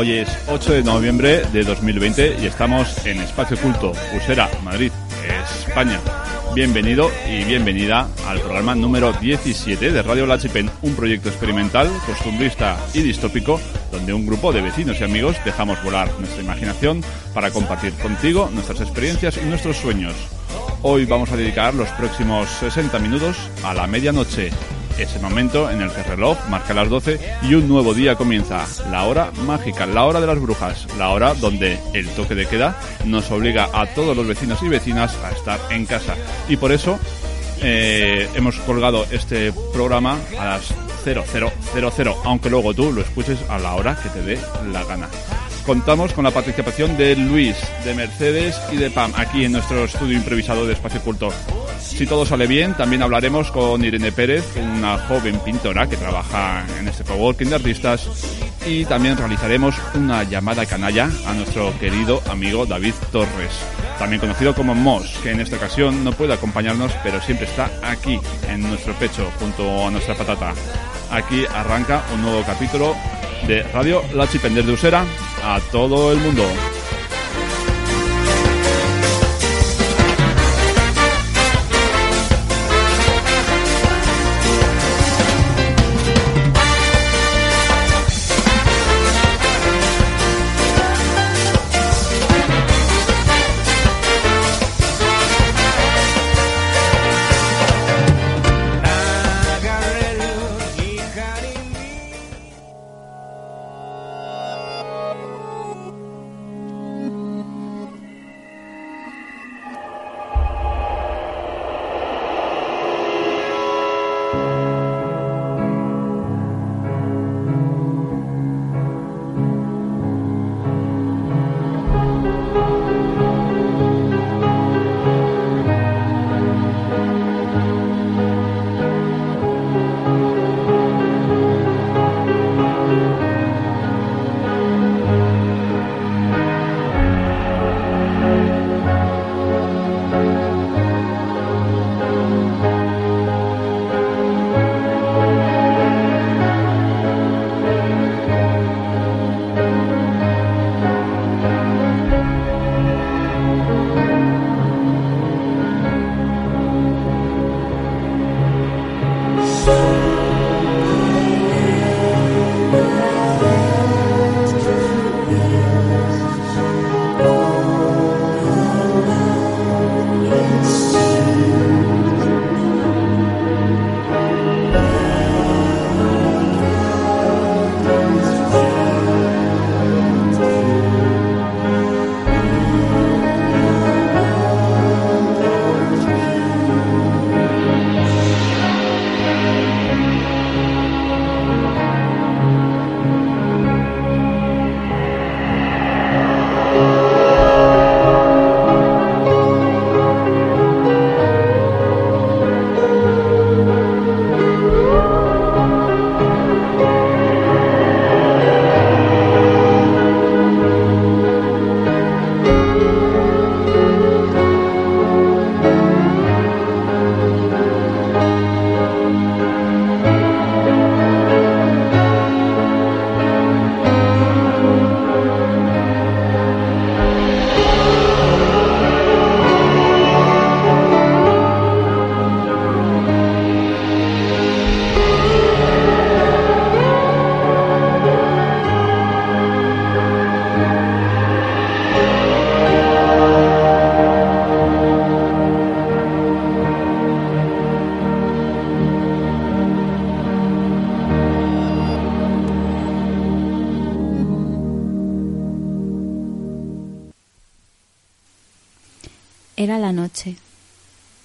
Hoy es 8 de noviembre de 2020 y estamos en Espacio Culto, Usera, Madrid, España. Bienvenido y bienvenida al programa número 17 de Radio Lachipen, un proyecto experimental, costumbrista y distópico, donde un grupo de vecinos y amigos dejamos volar nuestra imaginación para compartir contigo nuestras experiencias y nuestros sueños. Hoy vamos a dedicar los próximos 60 minutos a la medianoche, ese momento en el que el reloj marca las 12 y un nuevo día comienza, la hora mágica, la hora de las brujas, la hora donde el toque de queda nos obliga a todos los vecinos y vecinas a estar en casa. Y por eso eh, hemos colgado este programa a las 0000, aunque luego tú lo escuches a la hora que te dé la gana contamos con la participación de Luis, de Mercedes y de Pam aquí en nuestro estudio improvisado de Espacio Culto. Si todo sale bien, también hablaremos con Irene Pérez, una joven pintora que trabaja en este coworking de artistas, y también realizaremos una llamada canalla a nuestro querido amigo David Torres, también conocido como Moss, que en esta ocasión no puede acompañarnos, pero siempre está aquí, en nuestro pecho, junto a nuestra patata. Aquí arranca un nuevo capítulo de Radio La Chipender de Usera a todo el mundo.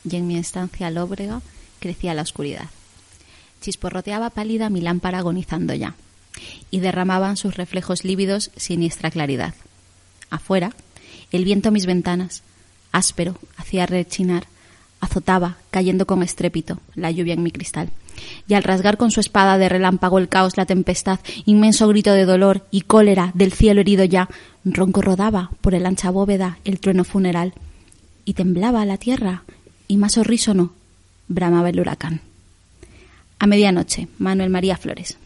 Y en mi estancia lóbrega crecía la oscuridad. Chisporroteaba pálida mi lámpara agonizando ya y derramaban sus reflejos lívidos siniestra claridad. Afuera, el viento mis ventanas, áspero, hacía rechinar, azotaba, cayendo con estrépito, la lluvia en mi cristal. Y al rasgar con su espada de relámpago el caos, la tempestad, inmenso grito de dolor y cólera del cielo herido ya, ronco rodaba por el ancha bóveda el trueno funeral y temblaba la tierra, y más horrísono bramaba el huracán. A medianoche, Manuel María Flores.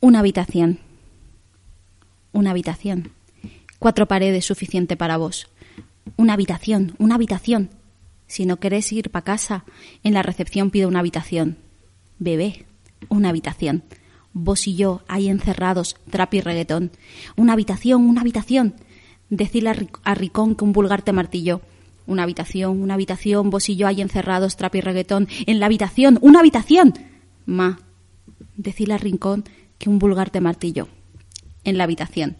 Una habitación. Una habitación. Cuatro paredes suficiente para vos. Una habitación, una habitación. Si no querés ir para casa, en la recepción pido una habitación. Bebé, una habitación. Vos y yo ahí encerrados, trap y reggaetón. Una habitación, una habitación. Decirle a Ricón que un vulgar te martilló. Una habitación, una habitación, vos y yo ahí encerrados, trap y reggaetón. En la habitación, una habitación. Ma, decirle a Rincón que un vulgar te martilló. En la habitación.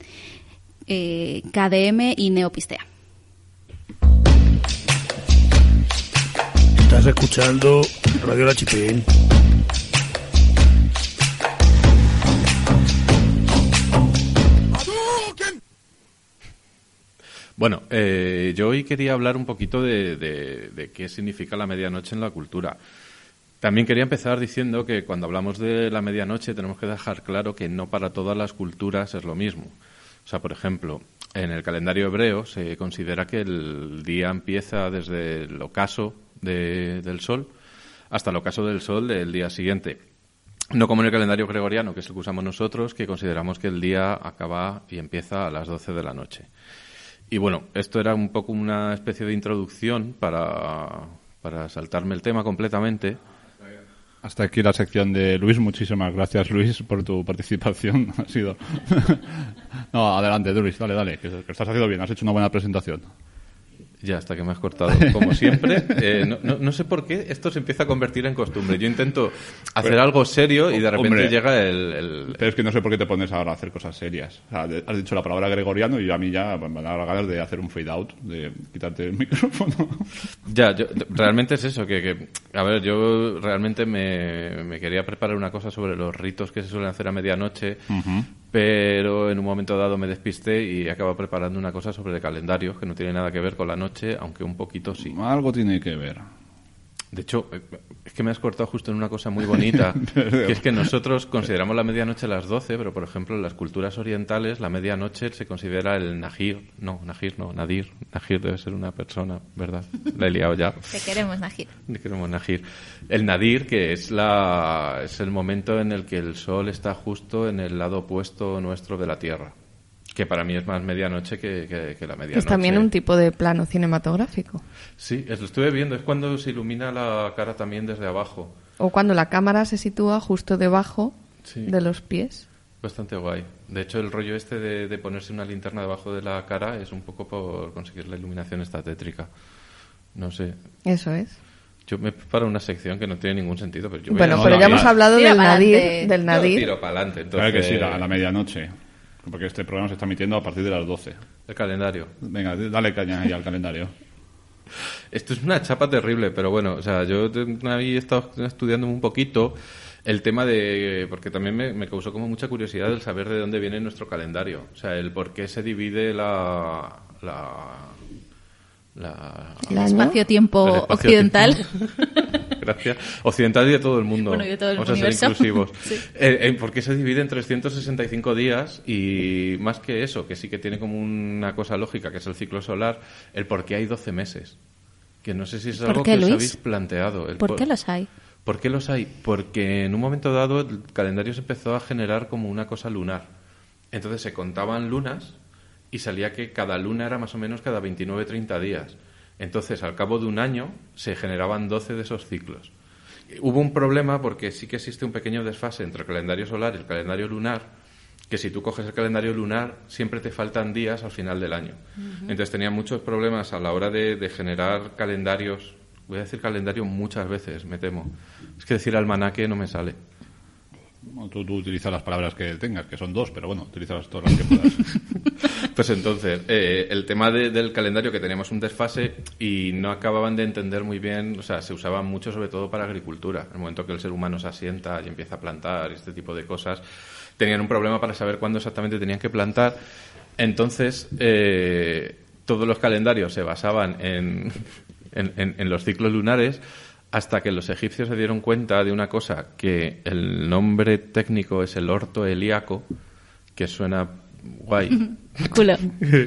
Eh, KDM y Neopistea. Estás escuchando Radio La Chipín. Bueno, eh, yo hoy quería hablar un poquito de, de, qué significa la medianoche en la cultura. También quería empezar diciendo que cuando hablamos de la medianoche tenemos que dejar claro que no para todas las culturas es lo mismo. O sea, por ejemplo, en el calendario hebreo se considera que el día empieza desde el ocaso del sol hasta el ocaso del sol del día siguiente. No como en el calendario gregoriano, que es el que usamos nosotros, que consideramos que el día acaba y empieza a las 12 de la noche. Y bueno, esto era un poco una especie de introducción para, para saltarme el tema completamente. Hasta aquí la sección de Luis. Muchísimas gracias, Luis, por tu participación. Ha sido. no, adelante, Luis, dale, dale, que, que estás haciendo bien. Has hecho una buena presentación. Ya, hasta que me has cortado, como siempre. Eh, no, no, sé por qué esto se empieza a convertir en costumbre. Yo intento hacer algo serio y de repente llega el, Pero es que no sé por qué te pones ahora a hacer cosas serias. has dicho la palabra gregoriano y a mí ya me van a dar ganas de hacer un fade out, de quitarte el micrófono. Ya, yo, realmente es eso, que, a ver, yo realmente me, me, quería preparar una cosa sobre los ritos que se suelen hacer a medianoche, pero en un momento dado me despisté y acabo preparando una cosa sobre el calendario que no tiene nada que ver con la noche, aunque un poquito sí. Algo tiene que ver. De hecho, eh, es que me has cortado justo en una cosa muy bonita, que es que nosotros consideramos la medianoche a las 12, pero por ejemplo en las culturas orientales la medianoche se considera el Nahir, no, Nahir no, Nadir, Nahir debe ser una persona, ¿verdad? La he liado ya. Te queremos Nahir. Te queremos Nahir. El Nadir, que es, la, es el momento en el que el sol está justo en el lado opuesto nuestro de la Tierra que para mí es más medianoche que, la medianoche. Es también un tipo de plano cinematográfico. Sí, es, lo estuve viendo, es cuando se ilumina la cara también desde abajo. O cuando la cámara se sitúa justo debajo de los pies. Bastante guay. De hecho, el rollo este de, ponerse una linterna debajo de la cara es un poco por conseguir la iluminación esta tétrica. No sé. Eso es. Yo me preparo una sección que no tiene ningún sentido. Pero bueno, pero ya hemos hablado del nadir, del nadir. tiro para adelante. Entonces... Claro que sí, a la medianoche. Porque este programa se está emitiendo a partir de las 12. El calendario. Venga, dale caña ahí al calendario. Esto es una chapa terrible, pero bueno, o sea, yo ahí he estado estudiando un poquito el tema de. porque también me, causó como mucha curiosidad el saber de dónde viene nuestro calendario. O sea, el por qué se divide la. la el espacio-tiempo occidental. Gracias. Occidental y de todo el mundo. Bueno, y de todo el Vamos a ser inclusivos. Eh, eh, ¿Por qué se divide en 365 días? Y más que eso, que sí que tiene como una cosa lógica, que es el ciclo solar, el por qué hay 12 meses. Que no sé si es algo que os habéis planteado. ¿Por, qué los hay? ¿Por qué los hay? Porque en un momento dado el calendario se empezó a generar como una cosa lunar. Entonces se contaban lunas y salía que cada luna era más o menos cada 29-30 días. Entonces, al cabo de un año, se generaban 12 de esos ciclos. Hubo un problema porque sí que existe un pequeño desfase entre el calendario solar y el calendario lunar, que si tú coges el calendario lunar, siempre te faltan días al final del año. Entonces tenía muchos problemas a la hora de, de, generar calendarios. Voy a decir calendario muchas veces, me temo. Es que decir almanaque no me sale. Tú, utilizas las palabras que tengas, que son dos, pero bueno, utilizas todas las que puedas. pues entonces, eh, el tema del calendario, que teníamos un desfase y no acababan de entender muy bien, o sea, se usaba mucho sobre todo para agricultura. En el momento que el ser humano se asienta y empieza a plantar este tipo de cosas, tenían un problema para saber cuándo exactamente tenían que plantar. Entonces, eh, todos los calendarios se basaban en, en los ciclos lunares hasta que los egipcios se dieron cuenta de una cosa, que el nombre técnico es el orto helíaco, que suena guay. Culo.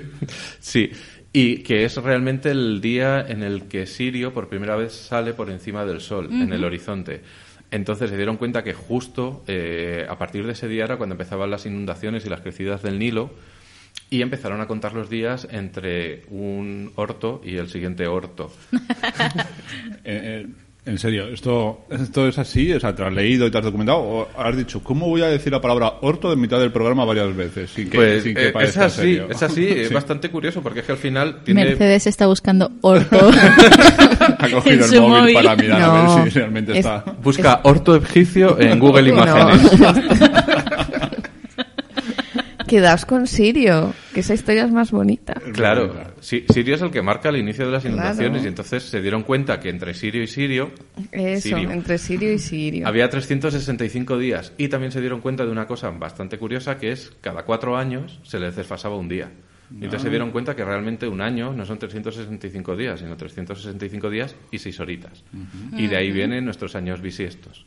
sí, y que es realmente el día en el que Sirio por primera vez sale por encima del sol, en el horizonte. Entonces se dieron cuenta que justo eh, a partir de ese día era cuando empezaban las inundaciones y las crecidas del Nilo y empezaron a contar los días entre un orto y el siguiente orto. Eh, eh, en serio, ¿esto, ¿esto es así? O sea, ¿te has leído y te has documentado? ¿O has dicho, ¿cómo voy a decir la palabra orto en mitad del programa varias veces? Sin que, Pues sin que eh, es así, serio? es así, es Sí. bastante curioso porque es que al final tiene... Mercedes está buscando orto. Ha cogido en el su móvil, móvil. para mirar a No, ver si realmente es- está... Busca orto egipcio en Google No. Quedaos con Sirio, que esa historia es más bonita. Claro, sí, Sirio es el que marca el inicio de las Claro. inundaciones y entonces se dieron cuenta que entre Sirio y Sirio Eso, Sirio. entre Sirio y Sirio. había 365 días y también se dieron cuenta de una cosa bastante curiosa que es cada cuatro años se les desfasaba un día. Y entonces se dieron cuenta que realmente un año no son 365 días, sino 365 días y seis horitas. Y de ahí vienen nuestros años bisiestos.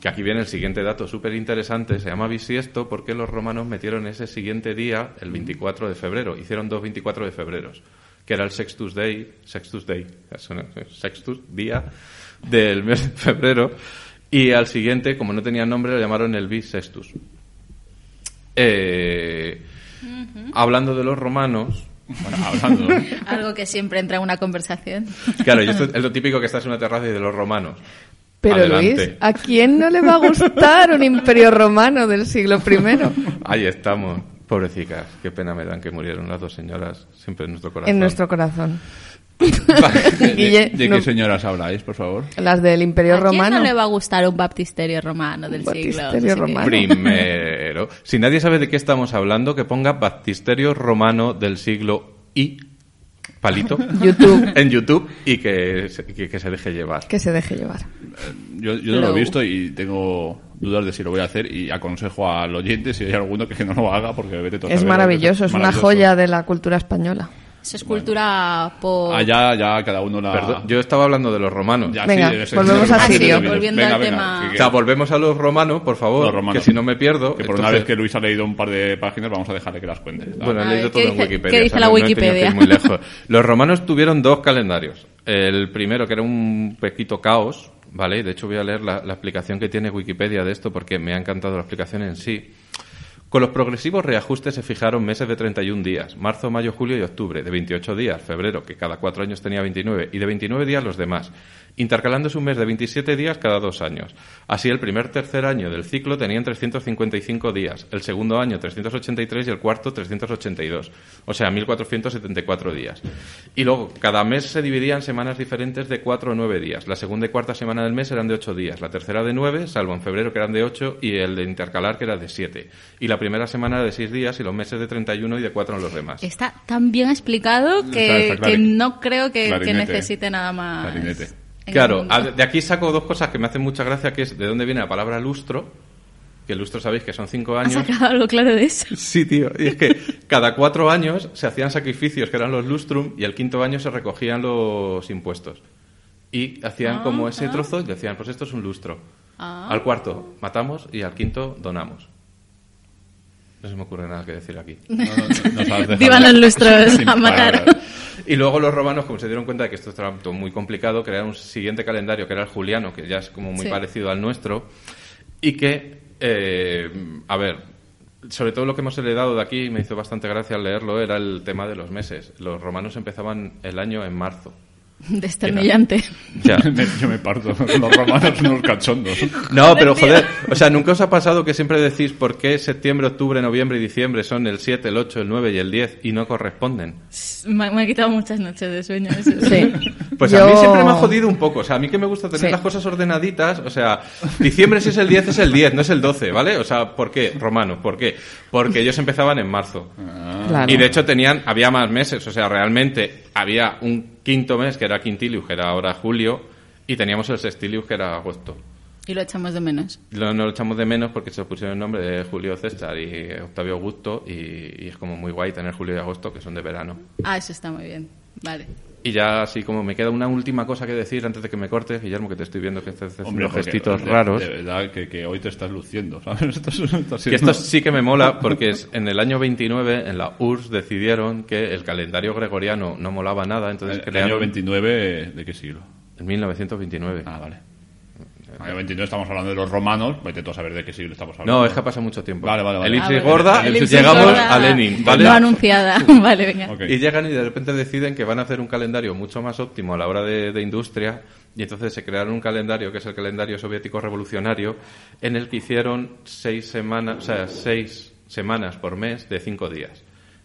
Que aquí viene el siguiente dato súper interesante, se llama bisiesto porque los romanos metieron ese siguiente día, el 24 de febrero, hicieron dos 24 de febreros, que era el Sextus Day, Sextus Day, Sextus, día del mes de febrero, y al siguiente, como no tenía nombre, lo llamaron el bisextus. Eh, Hablando de los romanos, Bueno, hablando. Algo que siempre entra en una conversación. claro, y esto es lo típico que estás en una terraza y de los romanos. Pero Adelante. Luis, ¿a quién no le va a gustar un imperio romano del siglo I? Ahí estamos. Pobrecicas, qué pena me dan que murieron las dos señoras, siempre en nuestro corazón. En nuestro corazón. ¿De, Guille, de no- qué señoras habláis, por favor? Las del imperio ¿A quién romano. no le va a gustar un baptisterio romano del siglo? baptisterio no sé qué? romano. Primero, si nadie sabe de qué estamos hablando, que ponga baptisterio romano del siglo I, palito, YouTube. en YouTube y que, se- que, que se deje llevar. Que se deje llevar. Yo, yo no lo he visto y tengo dudas de si lo voy a hacer y aconsejo al oyente si hay alguno que no lo haga porque vete todo a Es maravilloso, es una maravilloso. joya de la cultura española. Es cultura por... Allá ya cada uno la... Perdón, yo estaba hablando de los romanos. Ya, Venga, ser- volvemos a Sirio. Volviendo Venga, al venga, tema- O sea, volvemos a los romanos, por favor, los romanos. que si no me pierdo. Que por una vez que Luis ha leído un par de páginas vamos a dejarle que las cuente. Bueno, he leído ver, todo ¿qué en dice- Wikipedia. qué dice o sea, la no Wikipedia? muy lejos. Los romanos tuvieron dos calendarios. El primero, que era un pequito caos, ¿vale? De hecho, voy a leer la, la explicación que tiene Wikipedia de esto porque me ha encantado la explicación en sí. Con los progresivos reajustes se fijaron meses de 31 días, marzo, mayo, julio y octubre, de 28 días, febrero, que cada cuatro años tenía 29, y de 29 días los demás, intercalándose un mes de 27 días cada dos años. Así, el primer tercer año del ciclo tenían 355 días, el segundo año 383 y el cuarto 382, o sea, 1474 días. Y luego, cada mes se dividía en semanas diferentes de 4 o 9 días. La segunda y cuarta semana del mes eran de 8 días, la tercera de 9, salvo en febrero que eran de 8 y el de intercalar que era de 7. Y la primera semana era de 6 días y los meses de 31 y de 4 en los demás. Está tan bien explicado Está- que, está que clari- no creo que, que clarinete. necesite nada más. Clarinete. Claro, a- de aquí saco dos cosas que me hacen mucha gracia, que es de dónde viene la palabra lustro, que el lustro sabéis que son 5 ¿Has años. sacado algo claro de eso? Sí, tío. Y es que cada cuatro años se hacían sacrificios, que eran los lustrum, y el quinto año se recogían los impuestos. Y hacían como ese trozo y decían, pues esto es un lustro. Ah. Al cuarto matamos y al quinto donamos. No se me ocurre nada que decir aquí. No, no, no, nos has dejado Vivan los lustros a matar. palabras. Y luego los romanos, como se dieron cuenta de que esto estaba todo muy complicado, crearon un siguiente calendario que era el juliano, que ya es como muy Sí. parecido al nuestro, y que, eh, a ver, sobre todo lo que hemos heredado de aquí, me hizo bastante gracia al leerlo, era el tema de los meses. Los romanos empezaban el año en marzo. Desternillante. Ya. Yo me parto. Los romanos unos cachondos. No, pero joder, o sea, ¿nunca os ha pasado que siempre decís por qué septiembre, octubre, noviembre y diciembre son el 7, el 8, el 9 y el 10 y no corresponden? Me, me ha quitado muchas noches de sueño. Eso. Sí. Pues a mí siempre me ha jodido un poco. O sea, a mí que me gusta tener Sí. las cosas ordenaditas. O sea, diciembre si es el 10 es el 10, no es el 12, ¿vale? O sea, ¿por qué? Romanos, ¿por qué? Porque ellos empezaban en marzo. Claro. Y de hecho tenían, había más meses. O sea, realmente había un quinto mes que era Quintilius, que era ahora julio, y teníamos el Sextilius, que era agosto. Y lo echamos de menos. Lo, no lo echamos de menos porque se pusieron el nombre de Julio César y Octavio Augusto, y, y es como muy guay tener julio y agosto, que son de verano. Ah, eso está muy bien. Vale. Y ya así como me queda una última cosa que decir antes de que me cortes, Guillermo, que te estoy viendo que estás haciendo Hombre, porque, gestitos de- raros. De verdad que, que hoy te estás luciendo, ¿sabes? Esto, es- sí que me mola porque es, en el año 29 en la URSS decidieron que el calendario gregoriano no molaba nada, entonces El, el año 29, ¿de qué siglo? en 1929. Ah, vale. Año 29 estamos hablando de los romanos, vete tú a saber de qué siglo estamos hablando. No, es que ha pasado mucho tiempo. Vale, vale, vale. Elipsis Ah, vale. gorda, Elipsis llegamos gorda. a Lenin, ¿vale? No anunciada. vale, venga. Y llegan y de repente deciden que van a hacer un calendario mucho más óptimo a la hora de, de industria y entonces se crearon un calendario que es el calendario soviético revolucionario en el que hicieron seis semanas, o sea, seis semanas por mes de cinco días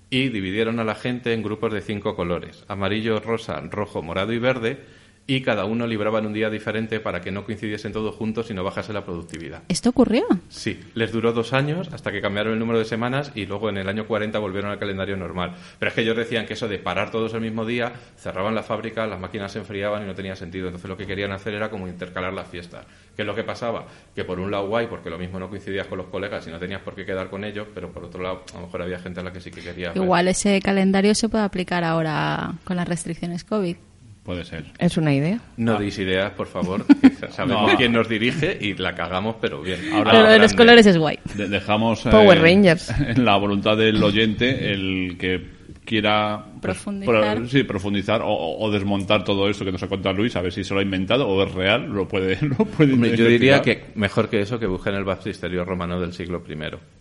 y dividieron a la gente en grupos de cinco colores amarillo, rosa, rojo, morado y verde y cada uno libraba en un día diferente para que no coincidiesen todos juntos y no bajase la productividad. ¿Esto ocurrió? Sí, les duró dos años hasta que cambiaron el número de semanas y luego en el año 40 volvieron al calendario normal. Pero es que ellos decían que eso de parar todos el mismo día, cerraban la fábrica, las máquinas se enfriaban y no tenía sentido. Entonces lo que querían hacer era como intercalar las fiestas. ¿Qué es lo que pasaba? Que por un lado guay, porque lo mismo no coincidías con los colegas y no tenías por qué quedar con ellos, pero por otro lado a lo mejor había gente a la que sí que quería... ver. Igual ese calendario se puede aplicar ahora con las restricciones COVID. Puede ser. Es una idea. No deis ideas, por favor. sabemos No. quién nos dirige y la cagamos, pero bien. Ahora- Pero lo de los colores es guay. De- dejamos eh, Power Rangers. en la voluntad del oyente el que quiera pues, Profundizar. pro- sí, profundizar o, o desmontar todo esto que nos ha contado Luis, a ver si se lo ha inventado o es real, lo puede, lo puede Hombre, yo diría que mejor que eso que busquen el baptisterio romano del siglo I.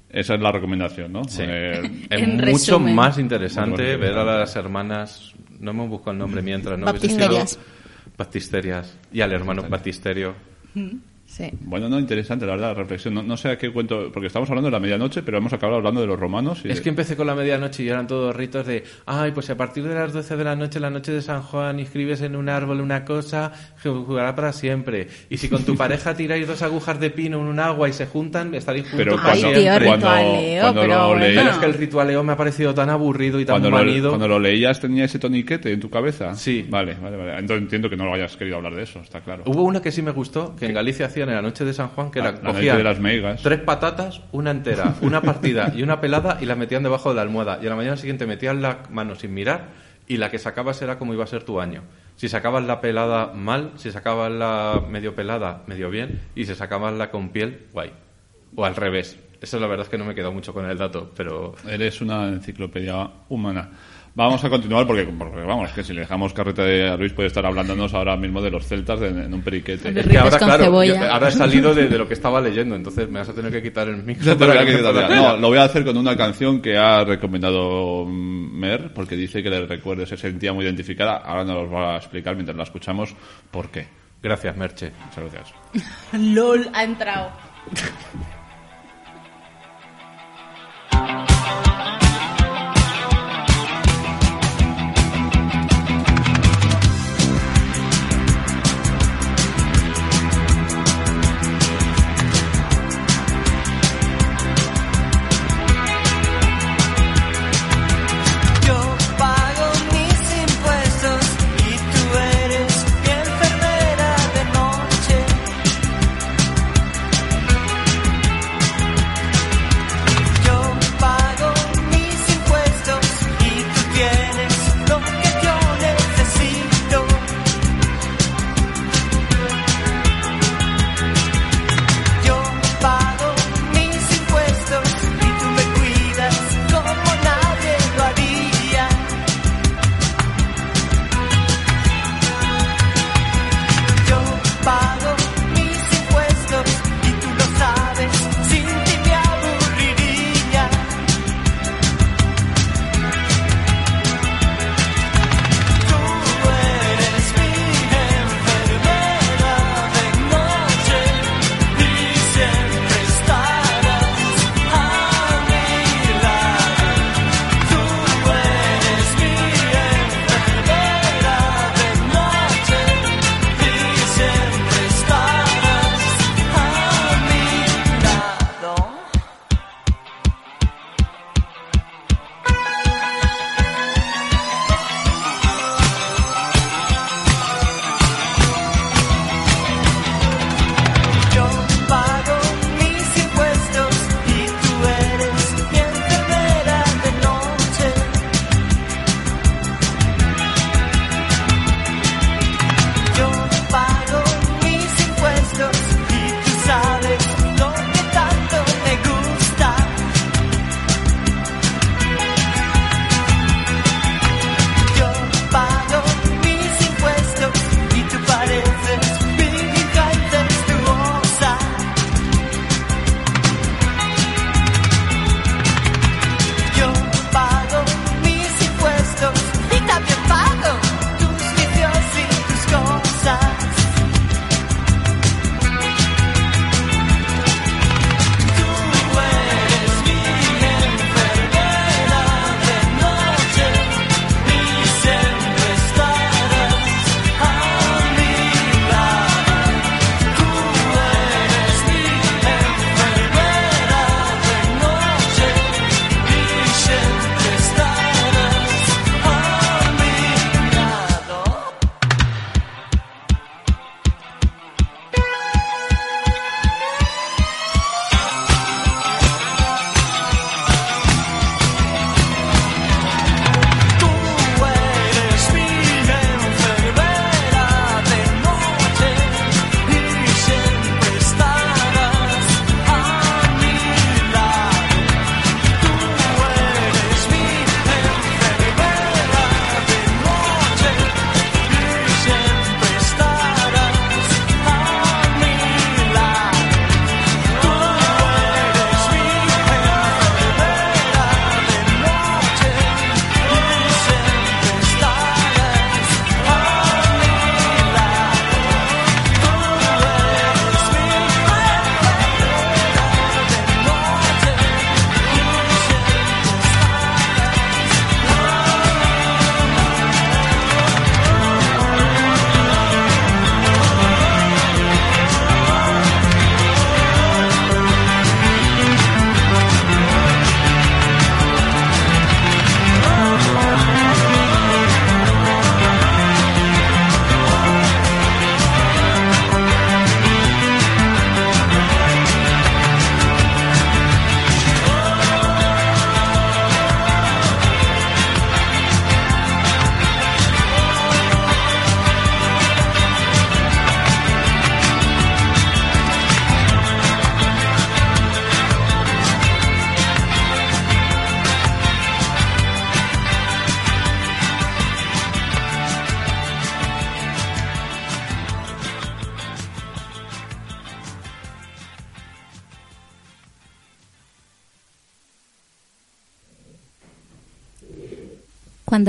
Esa es la recomendación, ¿no? Sí. Eh, Es mucho resumen. más interesante Bueno, ver a las hermanas, no hemos buscado el nombre mientras, ¿no? Sido Baptisterias y al hermano Baptisterio. Sí. Bueno, no, interesante, la verdad, la reflexión. No, no sé a qué cuento, porque estamos hablando de la medianoche, pero hemos acabado hablando de los romanos. Y Es de- que empecé con la medianoche y eran todos ritos de, ay, pues a partir de las 12 de la noche, la noche de San Juan, inscribes en un árbol una cosa, que jugará para siempre. Y si con tu pareja tiráis dos agujas de pino en un agua y se juntan, estaréis juntos Pero para Ay, cuando- tío, siempre. cuando- ritualeo, cuando pero lo leí- Pero es que el ritualeo me ha parecido tan aburrido y tan cuando, lo, manido. cuando lo leías tenía ese toniquete en tu cabeza. Sí. Vale, vale, vale. Entonces entiendo que no lo hayas querido hablar de eso, está claro. Hubo una que sí me gustó, que en Galicia hacían en la noche de San Juan, que La- era la cogían de las meigas. tres patatas, una entera, una partida y una pelada y la metían debajo de la almohada. Y a la mañana siguiente metían la mano sin mirar y la que sacabas era como iba a ser tu año. Si sacabas la pelada mal, si sacabas la medio pelada, medio bien, y si sacabas la con piel, guay. O al revés. Eso la verdad es que no me he quedado mucho con el dato, pero Eres una enciclopedia humana. Vamos a continuar porque, porque, vamos, que si le dejamos carreta de a Luis puede estar hablándonos ahora mismo de los celtas de- en un periquete. Es que ahora, claro, yo- ahora he salido de, de lo que estaba leyendo, entonces me vas a tener que quitar el micro. Para que quitar. No, lo voy a hacer con una canción que ha recomendado Mer, porque dice que le recuerdo, se sentía muy identificada. Ahora nos va a explicar mientras la escuchamos por qué. Gracias, Merche. Muchas gracias. LOL ha entrado.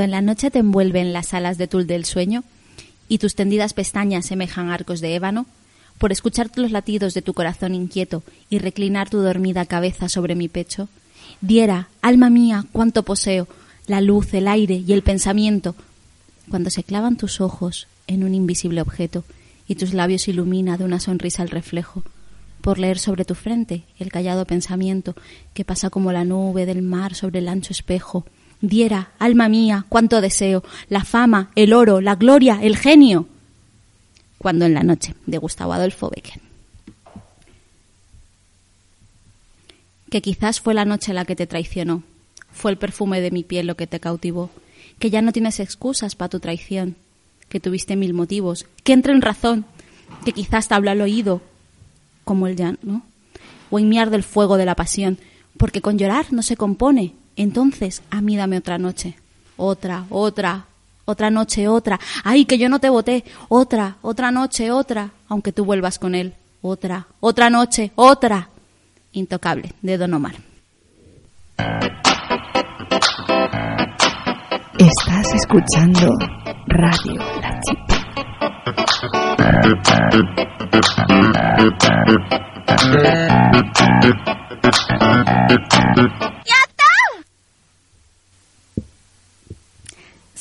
En la noche te envuelven las alas de tul del sueño y tus tendidas pestañas semejan arcos de ébano, por escuchar los latidos de tu corazón inquieto y reclinar tu dormida cabeza sobre mi pecho, diera, alma mía, cuánto poseo, la luz, el aire y el pensamiento, cuando se clavan tus ojos en un invisible objeto y tus labios ilumina de una sonrisa el reflejo, por leer sobre tu frente el callado pensamiento que pasa como la nube del mar sobre el ancho espejo, diera, alma mía, cuánto deseo, la fama, el oro, la gloria, el genio. Cuando en la noche, de Gustavo Adolfo Becker. Que quizás fue la noche la que te traicionó, fue el perfume de mi piel lo que te cautivó, que ya no tienes excusas para tu traición, que tuviste mil motivos, que entre en razón, que quizás te habla al oído, como el llanto, o en miar del fuego de la pasión, porque con llorar no se compone. Entonces, a mí dame otra noche, otra, otra, otra noche, otra. Ay, que yo no te voté, otra, otra noche, otra, aunque tú vuelvas con él, otra, otra noche, otra. Intocable, de Don Omar. Estás escuchando Radio La Chipa.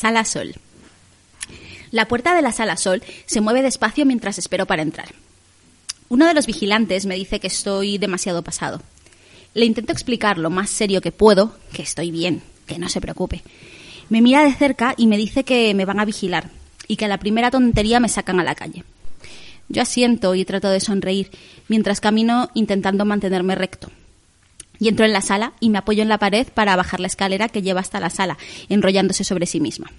Sala Sol. La puerta de la Sala Sol se mueve despacio mientras espero para entrar. Uno de los vigilantes me dice que estoy demasiado pasado. Le intento explicar lo más serio que puedo, que estoy bien, que no se preocupe. Me mira de cerca y me dice que me van a vigilar y que a la primera tontería me sacan a la calle. Yo asiento y trato de sonreír mientras camino intentando mantenerme recto. Y entro en la sala y me apoyo en la pared para bajar la escalera que lleva hasta la sala, enrollándose sobre sí misma.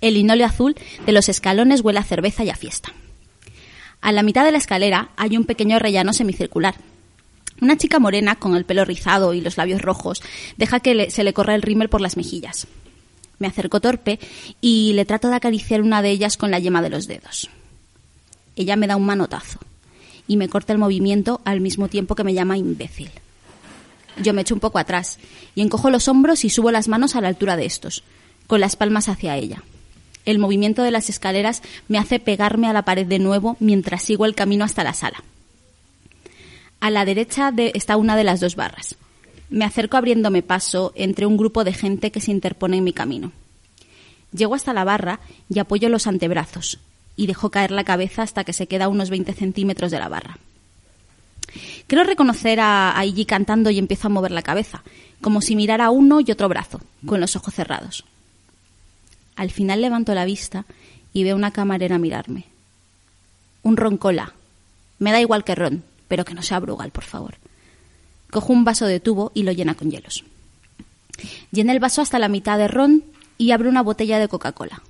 El linóleo azul de los escalones huele a cerveza y a fiesta. A la mitad de la escalera hay un pequeño rellano semicircular. Una chica morena con el pelo rizado y los labios rojos deja que se le corra el rímel por las mejillas. Me acerco torpe y le trato de acariciar una de ellas con la yema de los dedos. Ella me da un manotazo y me corta el movimiento al mismo tiempo que me llama imbécil. Yo me echo un poco atrás y encojo los hombros y subo las manos a la altura de estos, con las palmas hacia ella. El movimiento de las escaleras me hace pegarme a la pared de nuevo mientras sigo el camino hasta la sala. A la derecha de- está una de las dos barras. Me acerco abriéndome paso entre un grupo de gente que se interpone en mi camino. Llego hasta la barra y apoyo los antebrazos y dejo caer la cabeza hasta que se queda a unos 20 centímetros de la barra. Creo reconocer a, a Iggy cantando y empiezo a mover la cabeza, como si mirara uno y otro brazo, con los ojos cerrados. Al final levanto la vista y veo una camarera mirarme. Un roncola. Me da igual que ron, pero que no sea Brugal, por favor. Cojo un vaso de tubo y lo llena con hielos. Llena el vaso hasta la mitad de ron y abre una botella de Coca-Cola.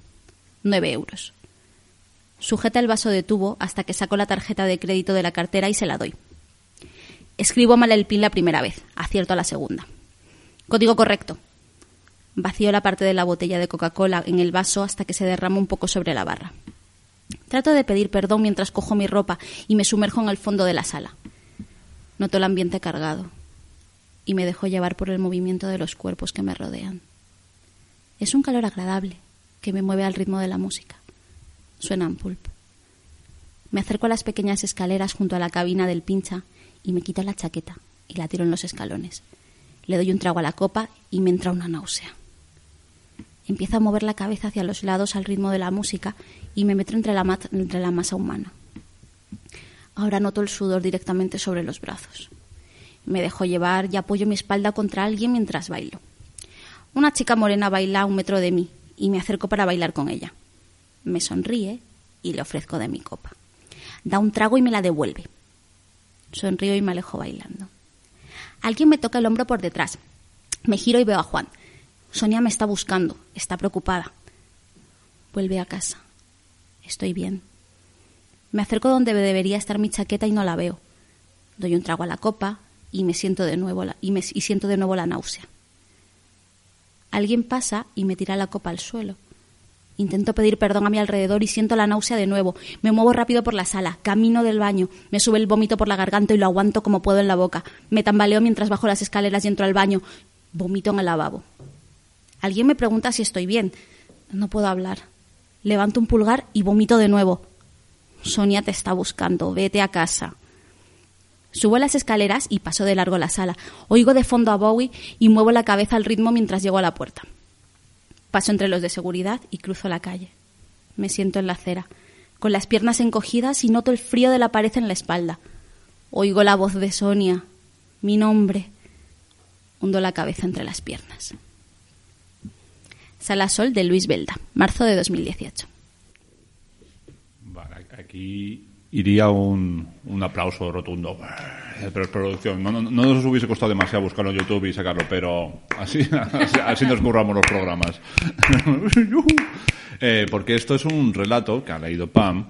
Nueve euros. Sujeta el vaso de tubo hasta que saco la tarjeta de crédito de la cartera y se la doy. Escribo mal el pin la primera vez, acierto a la segunda. Código correcto. Vacío la parte de la botella de Coca-Cola en el vaso hasta que se derrama un poco sobre la barra. Trato de pedir perdón mientras cojo mi ropa y me sumerjo en el fondo de la sala. Noto el ambiente cargado y me dejo llevar por el movimiento de los cuerpos que me rodean. Es un calor agradable que me mueve al ritmo de la música. Suenan pulp. Me acerco a las pequeñas escaleras junto a la cabina del pincha y me quito la chaqueta y la tiro en los escalones. Le doy un trago a la copa y me entra una náusea. Empiezo a mover la cabeza hacia los lados al ritmo de la música y me meto entre la, entre la masa humana. Ahora noto el sudor directamente sobre los brazos. Me dejo llevar y apoyo mi espalda contra alguien mientras bailo. Una chica morena baila a un metro de mí y me acerco para bailar con ella. Me sonríe y le ofrezco de mi copa. Da un trago y me la devuelve. Sonrío y me alejo bailando. Alguien me toca el hombro por detrás. Me giro y veo a Juan. Sonia me está buscando. Está preocupada. Vuelve a casa. Estoy bien. Me acerco donde debería estar mi chaqueta y no la veo. Doy un trago a la copa y me siento de nuevo la, y, me, y siento de nuevo la náusea. Alguien pasa y me tira la copa al suelo. Intento pedir perdón a mi alrededor y siento la náusea de nuevo. Me muevo rápido por la sala, camino del baño, me sube el vómito por la garganta y lo aguanto como puedo en la boca. Me tambaleo mientras bajo las escaleras y entro al baño. Vomito en el lavabo. Alguien me pregunta si estoy bien. No puedo hablar. Levanto un pulgar y vomito de nuevo. Sonia te está buscando. Vete a casa. Subo las escaleras y paso de largo la sala. Oigo de fondo a Bowie y muevo la cabeza al ritmo mientras llego a la puerta. Paso entre los de seguridad y cruzo la calle. Me siento en la acera, con las piernas encogidas y noto el frío de la pared en la espalda. Oigo la voz de Sonia, mi nombre. Hundo la cabeza entre las piernas. Sala Sol de Luis Belda, marzo de 2018. Vale, aquí iría un, un aplauso rotundo. Eh, Pero producción, no, no, no nos hubiese costado demasiado buscarlo en YouTube y sacarlo, pero así, así, así nos curramos los programas. Eh, porque esto es un relato que ha leído Pam,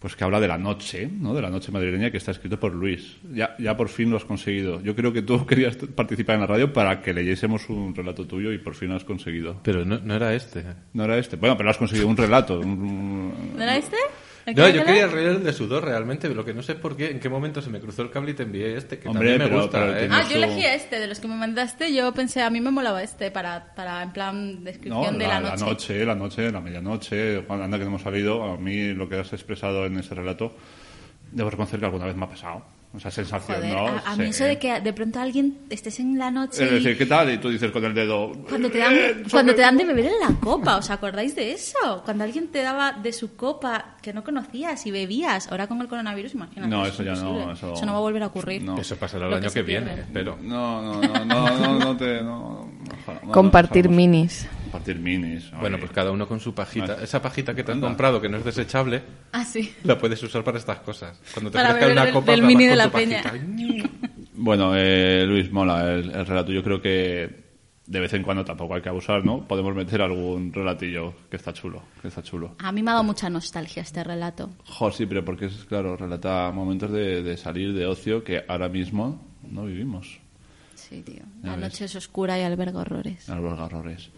pues que habla de la noche, ¿no? De la noche madrileña que está escrito por Luis. Ya, ya por fin lo has conseguido. Yo creo que tú querías participar en la radio para que leyésemos un relato tuyo y por fin lo has conseguido. Pero no, no era este. No era este. Bueno, pero has conseguido un relato. un- ¿No era este? ¿El No, que yo quería reír el de sudor realmente, lo que no sé por qué, en qué momento se me cruzó el cable y te envié este, que Hombre, también me pero- gusta. pero ¿eh? tiene- Ah, yo elegí este, de los que me mandaste, yo pensé, a mí me molaba este para, para en plan descripción No, de la, la, noche. noche, la noche, la medianoche, cuando anda que no hemos salido, a mí lo que has expresado en ese relato, debo reconocer que alguna vez me ha pasado. Esa sensación, Joder, ¿no? a, a mí Sí. eso de que de pronto alguien estés en la noche Es y decir, ¿qué tal? Y tú dices con el dedo... cuando te dan "Eh, cuando te dan de beber en la copa, ¿os acordáis de eso? Cuando alguien te daba de su copa que no conocías y bebías, ahora con el coronavirus, imagínate. No, es eso ya no, eso- no va a volver a ocurrir. No. Eso pasará el Lo año que viene, pierde. espero. No, no, no, no, no, no te... No, no, no, Compartir no, minis. Compartir minis. Bueno, pues cada uno con su pajita. Vale. Esa pajita que te han comprado, que no es desechable, Ah, sí. la puedes usar para estas cosas. Cuando te Para beber una del- copa, del mini de la peña. pajita. Bueno, eh, Luis, mola el, el relato. Yo creo que de vez en cuando tampoco hay que abusar, ¿no? Podemos meter algún relatillo que está chulo, que está chulo. A mí me ha dado mucha nostalgia este relato. Jo, sí, pero porque es, claro, relata momentos de, de salir de ocio que ahora mismo no vivimos. Sí, tío. La ves. noche es oscura y alberga horrores. A los garrores.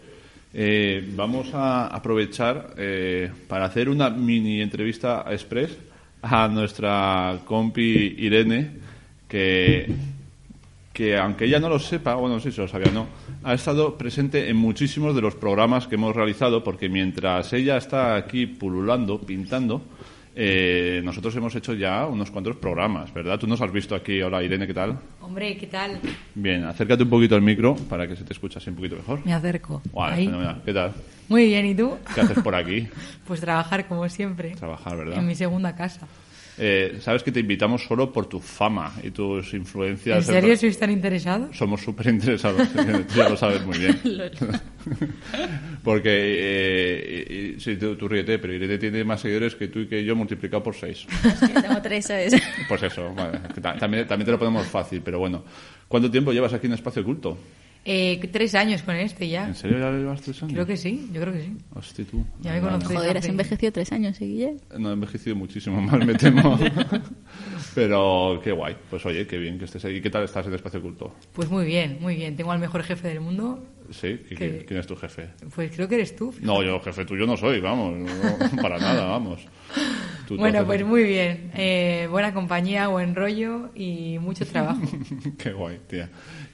Eh, vamos a aprovechar eh, para hacer una mini entrevista express a nuestra compi Irene, que, que aunque ella no lo sepa, bueno, sí se lo sabía, no, ha estado presente en muchísimos de los programas que hemos realizado, porque mientras ella está aquí pululando, pintando, eh, nosotros hemos hecho ya unos cuantos programas, ¿verdad? Tú nos has visto aquí. Hola, Irene, ¿qué tal? Hombre, ¿qué tal? Bien, acércate un poquito al micro para que se te escuche así un poquito mejor. Me acerco. Ahí. fenomenal. ¿Qué tal? Muy bien, ¿y tú? ¿Qué haces por aquí? Pues trabajar como siempre. Trabajar, ¿verdad? En mi segunda casa. Eh, Sabes que te invitamos solo por tu fama y tus influencias. ¿En serio sois tan interesados? Somos súper interesados, ya lo sabes muy bien. Porque, eh, y- sí, tú, tú ríete, pero Irene tiene más seguidores que tú y que yo multiplicado por seis. Tengo tres, ¿sabes? Pues eso, vale, también, también te lo ponemos fácil, pero bueno. ¿Cuánto tiempo llevas aquí en Espacio Oculto? Eh, tres años con este ya. ¿En serio ya llevas tres años? Creo que sí, yo creo que sí. Hostia, tú. Ya me conoces. Joder, has envejecido tres años, ¿eh, Guille? No he envejecido muchísimo más, me temo. Pero qué guay. Pues oye, qué bien que estés ahí. ¿Y qué tal estás en Espacio Oculto? Pues muy bien, muy bien. Tengo al mejor jefe del mundo. ¿Sí? ¿Y ¿Qué? quién, es tu jefe? Pues creo que eres tú. No, yo jefe tuyo no soy, vamos. no, para nada, vamos. Tú Bueno, haces- pues muy bien. Eh, buena compañía, buen rollo y mucho trabajo. Qué guay, tía.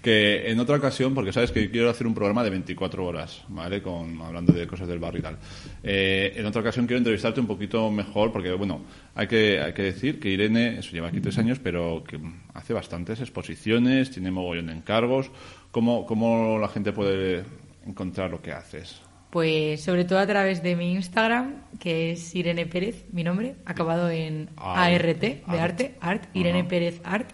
Que en otra ocasión, porque sabes que quiero hacer un programa de 24 horas, ¿vale? Con, hablando de cosas del barrio y tal. Eh, en otra ocasión quiero entrevistarte un poquito mejor, porque, bueno, hay que, hay que decir que Irene, eso lleva aquí tres años, pero que hace bastantes exposiciones, tiene mogollón de encargos. ¿Cómo, cómo la gente puede encontrar lo que haces? Pues sobre todo a través de mi Instagram, que es Irene Pérez, mi nombre, acabado en ART, de Art. arte, art, Irene. Pérez Art.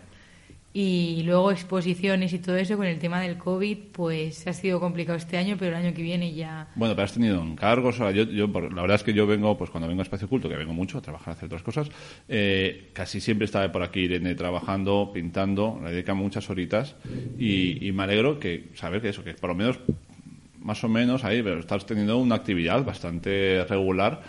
Y luego exposiciones y todo eso con el tema del COVID, pues ha sido complicado este año, pero el año que viene ya... Bueno, pero has tenido encargos. yo, yo, la verdad es que yo vengo, pues cuando vengo a Espacio Culto, que vengo mucho a trabajar, a hacer otras cosas, eh, casi siempre está por aquí Irene trabajando, pintando, le dedica muchas horitas y, y me alegro que saber que eso, que por lo menos, más o menos ahí, pero estás teniendo una actividad bastante regular.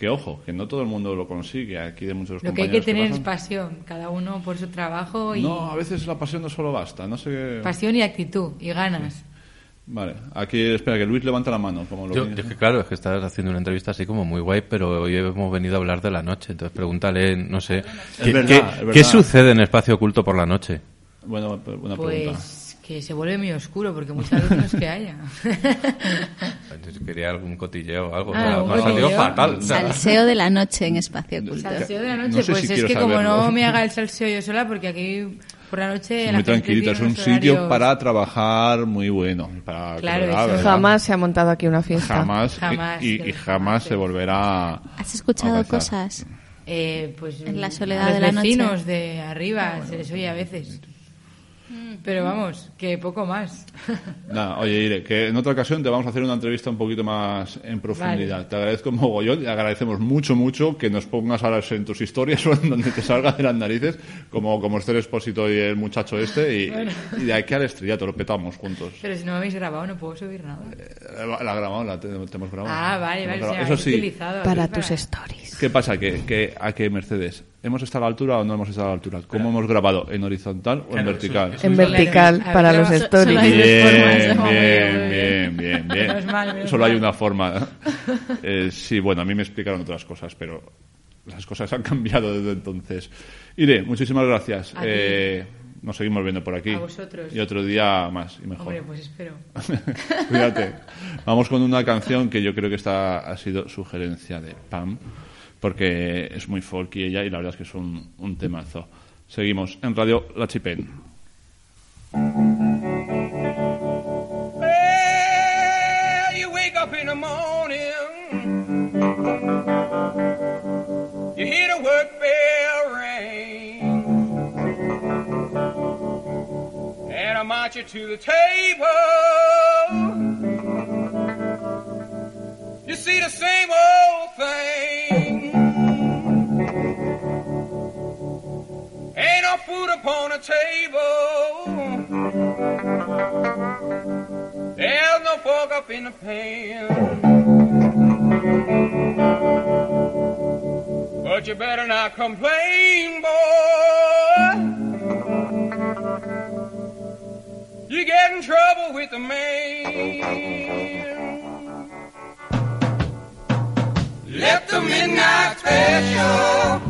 Que ojo, que no todo el mundo lo consigue. Aquí de muchos Lo que hay que tener es pasan. pasión, cada uno por su trabajo y No, a veces la pasión no solo basta. No sé. pasión y actitud y ganas. Vale, aquí espera que Luis levanta la mano. Como lo Yo, vi- es que claro, es que estás haciendo una entrevista así como muy guay, pero hoy hemos venido a hablar de la noche. Entonces pregúntale, no sé, ¿qué, verdad, qué- es qué sucede en espacio oculto por la noche? Bueno, una pregunta. Pues que se vuelve muy oscuro porque muchas luz no es que haya. Yo Quería algún cotilleo o algo. Ah, me ha salido fatal. Salseo de la noche en espacio oculto. Salseo de la No noche, sé pues si es que como saberlo. no me haga el salseo yo sola, porque aquí por la noche Es la muy tiene es un sitio para trabajar muy bueno. Para Claro. Jamás se ha montado aquí una fiesta. Jamás, Jamás, y, y jamás se volverá ¿Has escuchado cosas? Eh, pues En la soledad los de la noche. vecinos de arriba se les oye a veces. Pero vamos, que poco más. Nada, oye, Ire, que en otra ocasión te vamos a hacer una entrevista un poquito más en profundidad. Vale. Te agradezco mogollón y agradecemos mucho, mucho que nos pongas ahora en tus historias o en donde te salga de las narices, como, como este expósito y el muchacho este, y, y de aquí al estrellato lo petamos juntos. Pero si no me habéis grabado no puedo subir nada. Eh, La grabamos, la te, te hemos grabado. Ah, vale, Te vale. grabado. Eso sí, utilizado Para tus stories. ¿qué pasa? Que, que, ¿A qué Mercedes? ¿Hemos estado a la altura o no hemos estado a la altura? ¿Cómo hemos grabado? ¿En horizontal o en vertical? eso- En vertical, A para los stories. solo hay- Bien, bien, bien, bien, Solo hay una forma. Eh, sí, bueno, a mí me explicaron otras cosas, pero las cosas han cambiado desde entonces. Ire, muchísimas gracias. Eh, nos seguimos viendo por aquí. A vosotros. Y otro día más y mejor. Hombre, pues espero. Cuídate. Vamos con una canción que yo creo que esta ha sido sugerencia de Pam, porque es muy folky ella y la verdad es que es un, un temazo. Seguimos en Radio La Chipen. Up in the morning, you hear the work bell ring, and I march you to the table. You see the same old thing. Food upon a table. There's no fork up in the pan. But you better not complain, boy. You get in trouble with the man. Let the midnight special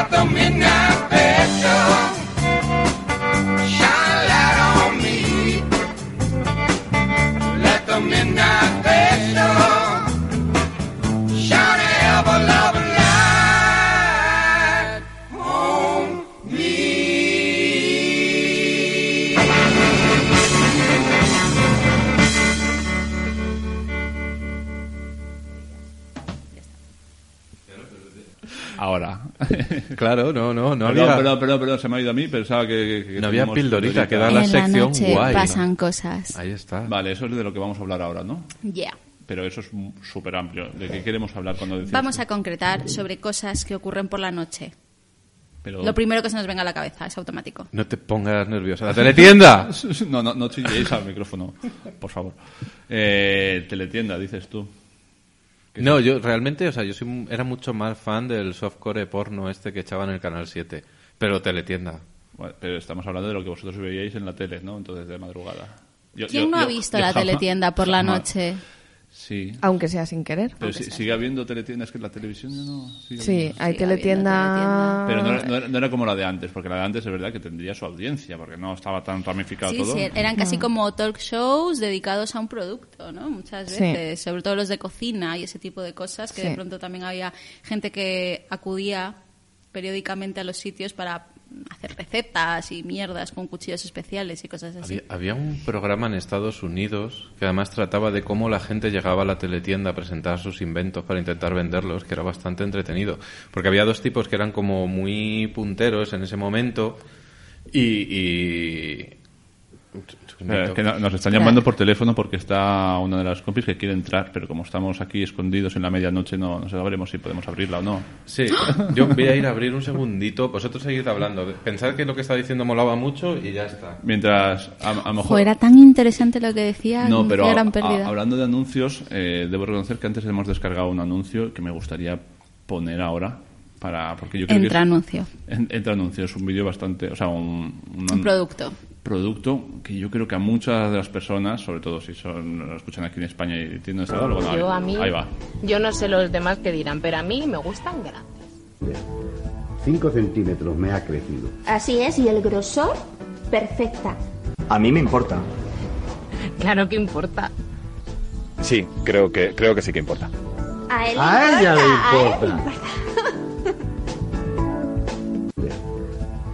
at the midnight. Claro, no, no, no perdón, había, perdón, perdón, perdón, se me ha ido a mí. Pensaba que. que- que no había pildorita, que da la en la sección noche guay. pasan cosas. Ahí está. Vale, eso es de lo que vamos a hablar ahora, ¿no? Yeah. Pero eso es súper amplio. ¿De qué queremos hablar cuando decimos? Vamos a concretar sobre cosas que ocurren por la noche. Pero... Lo primero que se nos venga a la cabeza es automático. No te pongas nerviosa. ¡La teletienda! No, no, no chilléis al micrófono, por favor. Eh, teletienda, dices tú. No, yo realmente, o sea, yo soy, mu- era mucho más fan del softcore porno este que echaban en el Canal 7. Pero teletienda. Bueno, pero estamos hablando de lo que vosotros veíais en la tele, ¿no? Entonces, de madrugada. Yo- ¿Quién yo- no ha visto yo la teletienda por la noche? Sí. Aunque sea sin querer. Pero si- sigue habiendo teletienda, es que la televisión ya no... sigue Sí, habiendo. hay Sigue teletienda. Pero no era, no era- no era como la de antes, porque la de antes es verdad que tendría su audiencia, porque no estaba tan ramificado Sí, todo. sí, eran casi Mm. como talk shows dedicados a un producto, ¿no? Muchas Sí. veces, sobre todo los de cocina y ese tipo de cosas, que de pronto también había gente que acudía periódicamente a los sitios para hacer recetas y mierdas con cuchillos especiales y cosas así. Había, un programa en Estados Unidos que además trataba de cómo la gente llegaba a la teletienda a presentar sus inventos para intentar venderlos, que era bastante entretenido. Porque había dos tipos que eran como muy punteros en ese momento y- Espera, que no- nos están llamando por teléfono porque está una de las compis que quiere entrar, pero como estamos aquí escondidos en la medianoche, no, no sabremos si podemos abrirla o no. Sí, yo voy a ir a abrir un segundito. Vosotros seguid hablando. Pensad que lo que estaba diciendo molaba mucho y ya está. Mientras, a, a lo mejor... Jo, era tan interesante lo que decía, No, pero gran a- hablando de anuncios, eh, debo reconocer que antes hemos descargado un anuncio que me gustaría poner ahora para porque yo creo Entra que es- anuncio, en- entra anuncio es un vídeo bastante, o sea, un, un- un producto. Producto que yo creo que a muchas de las personas, sobre todo si son lo escuchan aquí en España y tienen lado, bueno, Yo ahí, a mí, ahí va. yo no sé los demás que dirán, pero a mí me gustan grandes. 5 centímetros me ha crecido. Así es, y el grosor, perfecta. A mí me importa. Claro que importa. Sí, creo que, creo que sí que importa. A él A le ella le importa, a él le importa.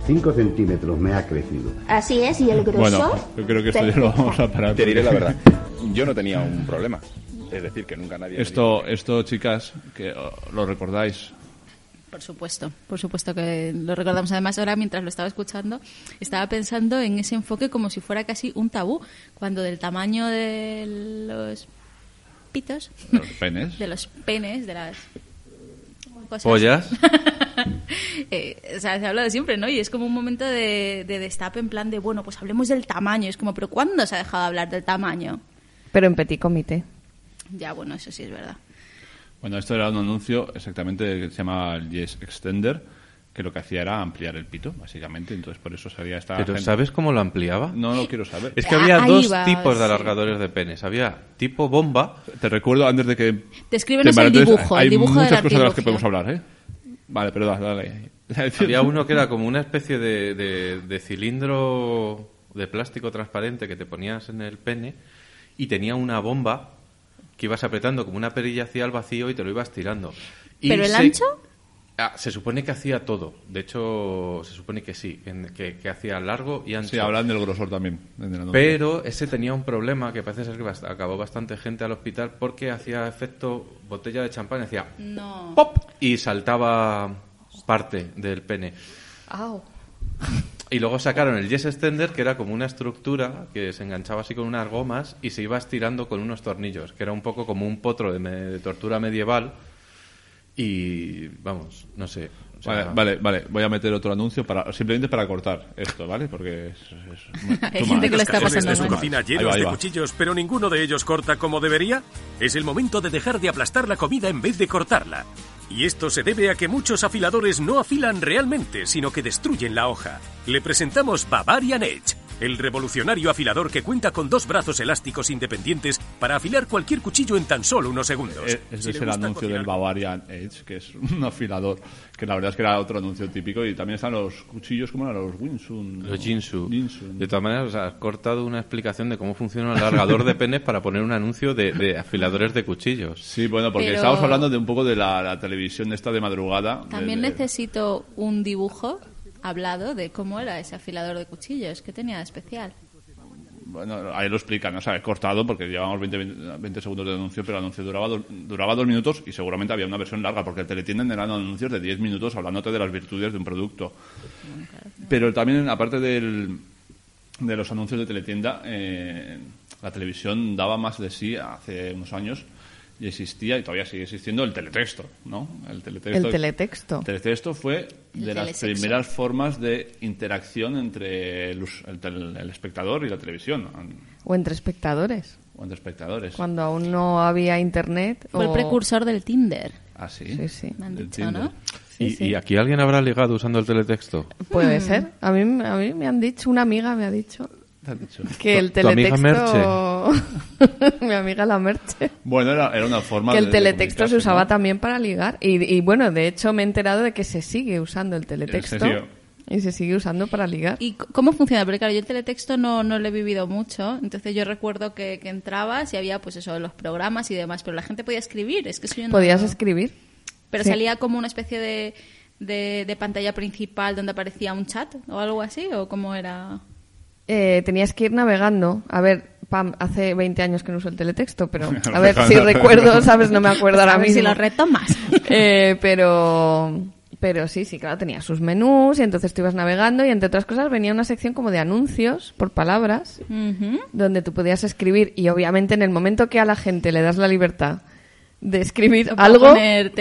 5 centímetros me ha crecido. Así es, y el grosor. Bueno, yo creo que esto ya lo vamos a parar. Te diré la verdad. Yo no tenía un problema. Es decir, que nunca nadie... Esto, esto, chicas, que oh, lo recordáis. Por supuesto, por supuesto que lo recordamos. Además, ahora mientras lo estaba escuchando, estaba pensando en ese enfoque como si fuera casi un tabú, cuando del tamaño de los pitos, de Los penes. de los penes, de las cosas. Pollas. Eh, o sea, se habla de siempre, ¿no? Y es como un momento de, de destape en plan de, bueno, pues hablemos del tamaño. Es como, ¿pero cuándo se ha dejado de hablar del tamaño? Pero en petit comité. Ya, bueno, eso sí es verdad. Bueno, esto era un anuncio exactamente que se llama el Yes Extender, que lo que hacía era ampliar el pito, básicamente. Entonces, por eso salía esta Pero gente- ¿sabes cómo lo ampliaba? No lo quiero saber. Es que Ah, había ahí dos va, tipos de alargadores de penes. Había tipo bomba. Te recuerdo antes de que... Descríbenos te el dibujo, el Hay dibujo muchas cosas de las que podemos hablar, ¿eh? Vale, pero dale. dale. Había uno que era como una especie de, de- de cilindro de plástico transparente que te ponías en el pene y tenía una bomba que ibas apretando como una perilla hacia el vacío y te lo ibas tirando. Y ¿Pero el se- ancho? Ah, se supone que hacía todo. De hecho, se supone que sí, que, que- que hacía largo y ancho. Sí, hablan del grosor también. en el anuncio. Pero ese tenía un problema que parece ser que bast- acabó bastante gente al hospital porque hacía efecto botella de champán, hacía No. ¡pop! y saltaba parte del pene. Au. Y luego sacaron el Yes Extender, que era como una estructura que se enganchaba así con unas gomas y se iba estirando con unos tornillos, que era un poco como un potro de, me- de tortura medieval. Y vamos, no sé. o sea, Vale, vale, vale. Voy a meter otro anuncio para simplemente para cortar esto, ¿vale? Porque es... es- es- Hay gente que lo está pasando de su mal. cocina Ahí llenos va, ahí de cuchillos, pero ninguno de ellos corta como debería? Es el momento de dejar de aplastar la comida en vez de cortarla. Y esto se debe a que muchos afiladores no afilan realmente, sino que destruyen la hoja. Le presentamos Bavarian Edge, el revolucionario afilador que cuenta con dos brazos elásticos independientes para afilar cualquier cuchillo en tan solo unos segundos. Eh, Este Si es el anuncio cocinar- del Bavarian Edge, que es un afilador, que la verdad es que era otro anuncio típico. Y también están los cuchillos, como eran los Winsun? Los Jinsu. Jinsun. De todas maneras, o sea, has cortado una explicación de cómo funciona el alargador de penes para poner un anuncio de, de afiladores de cuchillos. Sí, bueno, porque Pero- estábamos hablando de un poco de la, la televisión esta de madrugada. También de- de- necesito un dibujo hablado de cómo era ese afilador de cuchillos, que tenía de especial. Bueno, ahí lo explican, ¿no? O sea, he cortado porque llevábamos 20, 20 segundos de anuncio, pero el anuncio duraba, do- duraba dos minutos y seguramente había una versión larga, porque el teletienden eran anuncios de 10 minutos hablándote de las virtudes de un producto. Pero también, aparte del, de los anuncios de teletienda, eh, la televisión daba más de sí hace unos años y existía, y todavía sigue existiendo, el teletexto, ¿no? El teletexto, El teletexto. el teletexto fue de las primeras formas de interacción entre el, el el espectador y la televisión, O entre espectadores. o entre espectadores. Cuando aún no había internet. Fue el o- precursor del Tinder. Ah, sí. Sí, sí. Me han dicho. ¿no? ¿Y, sí. y aquí alguien habrá ligado usando el teletexto? Puede Mm. ser. A mí, a mí me han dicho, una amiga me ha dicho ¿Te han dicho? que el ¿Tu- tu amiga teletexto... Mi amiga la Merche. Bueno, era, era una forma que el de- de teletexto se comunicarse, usaba ¿no? también para ligar. Y, y bueno, de hecho me he enterado de que se sigue usando el teletexto. Y se sigue usando para ligar. ¿Y cómo funciona? Porque claro, yo el teletexto no, no lo he vivido mucho, entonces yo recuerdo que, que entrabas y había pues eso, los programas y demás, pero la gente podía escribir, es que eso yo no- Podías escribir. Pero Sí. salía como una especie de, de, de pantalla principal donde aparecía un chat o algo así, o cómo era... Eh, tenías que ir navegando. A ver, Pam, hace 20 años que no uso el teletexto, pero a ver si recuerdo, ¿sabes? No me acuerdo ahora A ver mismo. si lo retomas. Eh, pero, pero sí, sí, claro, tenía sus menús y entonces tú ibas navegando y entre otras cosas venía una sección como de anuncios por palabras donde tú podías escribir y obviamente en el momento que a la gente le das la libertad de escribir Va a algo,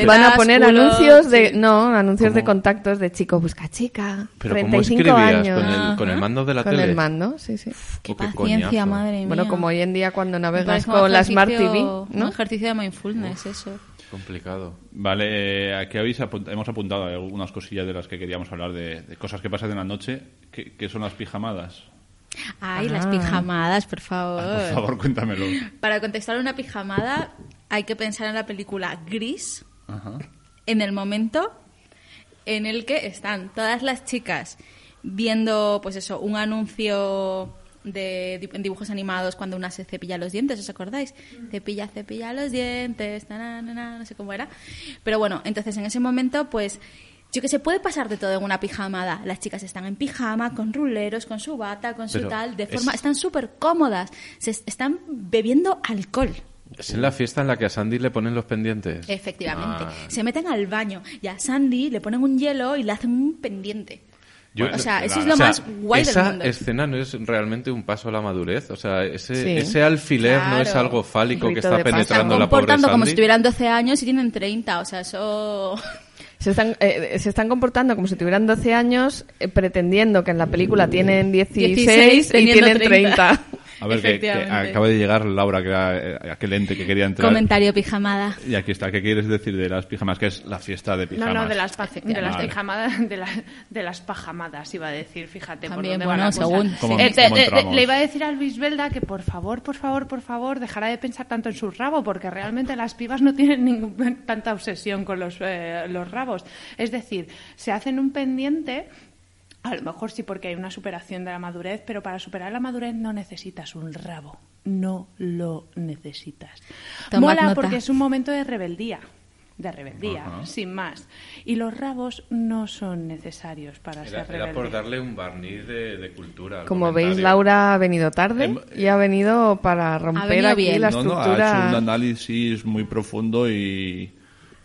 van a poner culo, anuncios de, sí. no, anuncios de ¿Cómo? contactos de chico busca chica, ¿Pero cómo 35 escribías? años. ¿Con el- con el mando de la Con tele? el mando, sí, sí. Qué qué paciencia, coñazo. madre Bueno, mía. como hoy en día cuando navegas con la Smart TV, ejercicio- Un ¿no? ejercicio de mindfulness, eso. Complicado. Vale, eh, aquí habéis apunt- hemos apuntado algunas cosillas de las que queríamos hablar, de, de cosas que pasan en la noche, que, que son las pijamadas. Ay, Ah. las pijamadas, por favor. Por favor, cuéntamelo. Para contestar una pijamada hay que pensar en la película Gris, Ajá. en el momento en el que están todas las chicas viendo, pues eso, un anuncio de en dibujos animados cuando una se cepilla los dientes, ¿os acordáis? Cepilla, cepilla los dientes, na, na, na, no sé cómo era. Pero bueno, entonces en ese momento, pues yo que se puede pasar de todo en una pijamada. Las chicas están en pijama, con ruleros, con su bata, con su Pero tal, de es- forma, están súper cómodas, se est- están bebiendo alcohol. ¿Es en la fiesta en la que a Sandy le ponen los pendientes? Efectivamente. Ah. Se meten al baño y a Sandy le ponen un hielo y le hacen un pendiente. Yo- o sea, eso es lo o sea, más guay esa del mundo. escena no es realmente un paso a la madurez. O sea, ese, Sí. ese alfiler no es Claro. algo fálico que está penetrando Están la pobre comportando como si Sandy. tuvieran 12 años y tienen 30. O sea, eso... Se están, eh, se están comportando como si tuvieran 12 años, eh, pretendiendo que en la película tienen 16, 16 y tienen 30. 30. A ver, que, que Efectivamente. acaba de llegar Laura, que era eh, aquel ente que quería entrar. Comentario pijamada. Y aquí está, ¿qué quieres decir de las pijamas? Que es la fiesta de No, pijamas. no, de las, de las Vale. pijamadas, de, las de las pajamadas, iba a decir, fíjate También, por dónde bueno, según, ¿Cómo- Eh, te- le- iba a decir a Luis Belda que por favor, por favor, por favor, dejara de pensar tanto en su rabo, porque realmente las pibas no tienen ningún- tanta obsesión con los, eh, los rabos. Es decir, se hacen un pendiente a lo mejor sí porque hay una superación de la madurez, pero para superar la madurez no necesitas un rabo. No lo necesitas. Tomad Mola nota. porque es un momento de rebeldía. De rebeldía, sin más. Y los rabos no son necesarios para Era, ser era rebelde. por darle un barniz de, de cultura. Como veis. Laura ha venido tarde y ha venido para romper venido aquí bien. la No, no, estructura. ha hecho un análisis muy profundo y,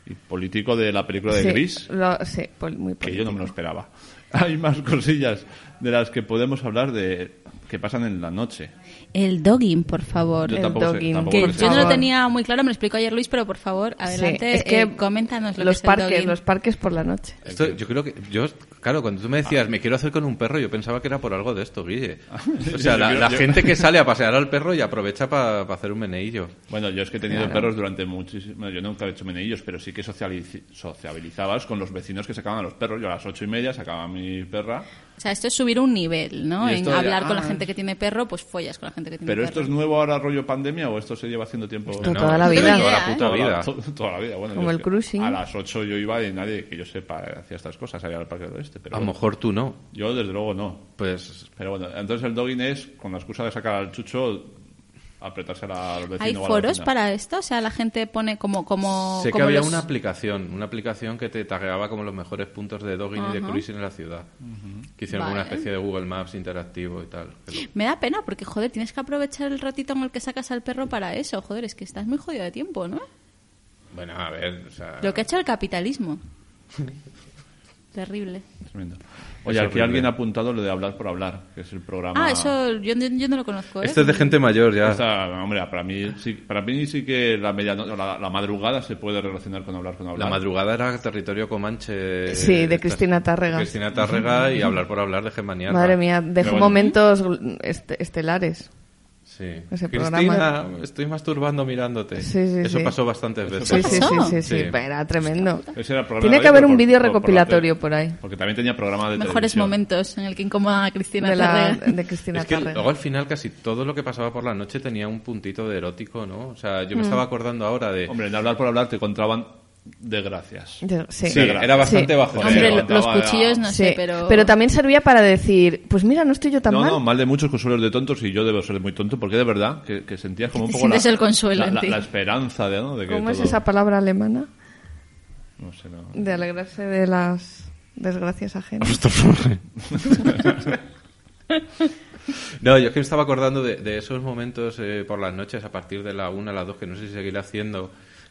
y político de la película de Sí, Gris, lo- sí, muy que yo no me lo esperaba. Hay más cosillas de las que podemos hablar de que pasan en la noche. El dogging, por favor. Yo El sé- dogging, Que sé si- yo no lo tenía muy claro, me lo explicó ayer Luis, pero por favor, Sí, adelante, es que eh, coméntanos lo los que es el parques, dogging. los parques por la noche. Esto, yo creo que yo Claro, cuando tú me decías, me quiero hacer con un perro, yo pensaba que era por algo de esto, Guille. O sea, la, gente que sale a pasear al perro y aprovecha para hacer un meneillo. Bueno, yo es que he tenido Claro. perros durante muchísimo... bueno, Yo nunca he hecho meneillos, pero sí que socializ- sociabilizabas con los vecinos que sacaban a los perros. Yo a las ocho y media sacaba a mi perra. O sea, esto es subir un nivel, ¿no? En ya- hablar con la ah, gente que tiene perro, pues follas con la gente que tiene ¿Pero perro. esto es nuevo ahora rollo pandemia o esto se lleva haciendo tiempo? Esto toda la vida. Toda la puta Toda la- vida. to- Toda la vida, bueno. Como el cruising. A las 8 yo iba y nadie que yo sepa hacía estas cosas, allá al Parque del Oeste. Pero A lo mejor tú no. Yo, desde luego, no. Pues Pero bueno, entonces el dogging es, con la excusa de sacar al chucho, apretarse a los vecinos. ¿Hay la foros vecina. para esto? O sea, la gente pone como... como sé que como había los- una aplicación, una aplicación que te tagueaba como los mejores puntos de dogging y de cruising en la ciudad. Que hicieron como una Vale. especie de Google Maps interactivo y tal. Que lo- Me da pena porque, joder, tienes que aprovechar el ratito en el que sacas al perro para eso. Joder, es que estás muy jodido de tiempo, ¿no? Bueno, a ver, o sea... Lo que ha hecho el capitalismo. Terrible. Tremendo. Es Oye, aquí horrible. alguien ha apuntado lo de hablar por hablar, que es el programa. Ah, eso yo, yo no lo conozco, ¿eh? Esto es de gente mayor ya. Esta, hombre, para mí, sí, para mí sí que la, mediano- la, la madrugada se puede relacionar con hablar con hablar. La madrugada era territorio comanche. Sí, de Cristina Tárrega. Cristina Tárrega y hablar por hablar de Gemaniaca. Madre mía, dejó momentos est- estelares. Sí. Ese Cristina, programa. estoy masturbando mirándote. Sí, sí, Eso sí. pasó bastantes veces. Sí, sí, sí, sí, sí, era tremendo. Ese era el programa Tiene que haber un vídeo por- por la recopilatorio por ahí. Porque también tenía programa de Mejores televisión. momentos en el que incomoda a Cristina De, la, de Cristina Es que luego al final casi todo lo que pasaba por la noche tenía un puntito de erótico, ¿no? O sea, yo me Mm. estaba acordando ahora de... Hombre, en hablar por hablar te contaban desgracias. De- sí. Sí, era bastante Sí. bajo. Hombre, Pero lo- los cuchillos no sé, Sí, pero... también servía para decir, pues mira, no estoy yo tan No, mal. no, mal de muchos consuelos de tontos y yo debo ser muy tonto porque de verdad que, que sentías como un poco la, el consuelo la, en la- la esperanza de, ¿no? de que ¿Cómo es todo- esa palabra alemana? No sé, no. De alegrarse de las desgracias ajenas. No, yo es que me estaba acordando de, de esos momentos eh, por las noches a partir de la una a las dos, que no sé si seguirá haciendo,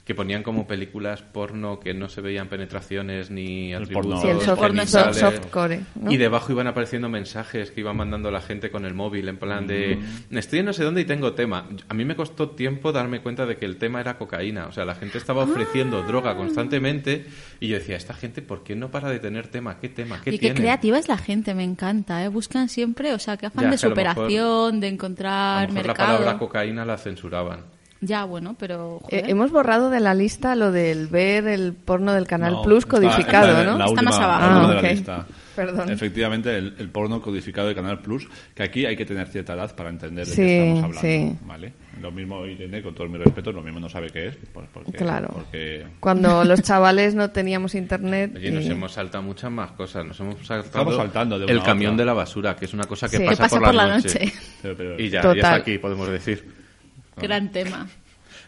que ponían como películas porno que no se veían penetraciones ni atributos el soft- genitales. so- softcore, ¿no? Y debajo iban apareciendo mensajes que iban mandando la gente con el móvil, en plan de, Mm. estoy en no sé dónde y tengo tema. A mí me costó tiempo darme cuenta de que el tema era cocaína. O sea, la gente estaba ofreciendo droga constantemente y yo decía, esta gente, ¿por qué no para de tener tema? ¿Qué tema? ¿Qué y qué creativa es la gente, me encanta, ¿eh? Buscan siempre, o sea, que afán Ya, de a mejor- superación, de A encontrar lo mejor la mercado. palabra cocaína la censuraban. Ya, bueno, pero... Eh, hemos borrado de la lista lo del ver el porno del Canal No, Plus está- codificado, está ¿no? la Está última- más abajo. Ah, de la ok. lista. Perdón. Efectivamente, el, el porno codificado de Canal Plus, que aquí hay que tener cierta edad para entender de Sí, qué estamos hablando. sí. ¿vale? Lo mismo Irene, con todo mi respeto, lo mismo no sabe qué es. Pues porque, Claro. Porque Cuando los chavales no teníamos internet. Oye, nos hemos saltado muchas más cosas. Nos hemos saltado Estamos saltando de una el camión otra. de la basura, que es una cosa que Sí. pasa, por, por la la noche. noche. Pero- pero- Y ya, Total. ya está aquí, podemos decir. Gran tema.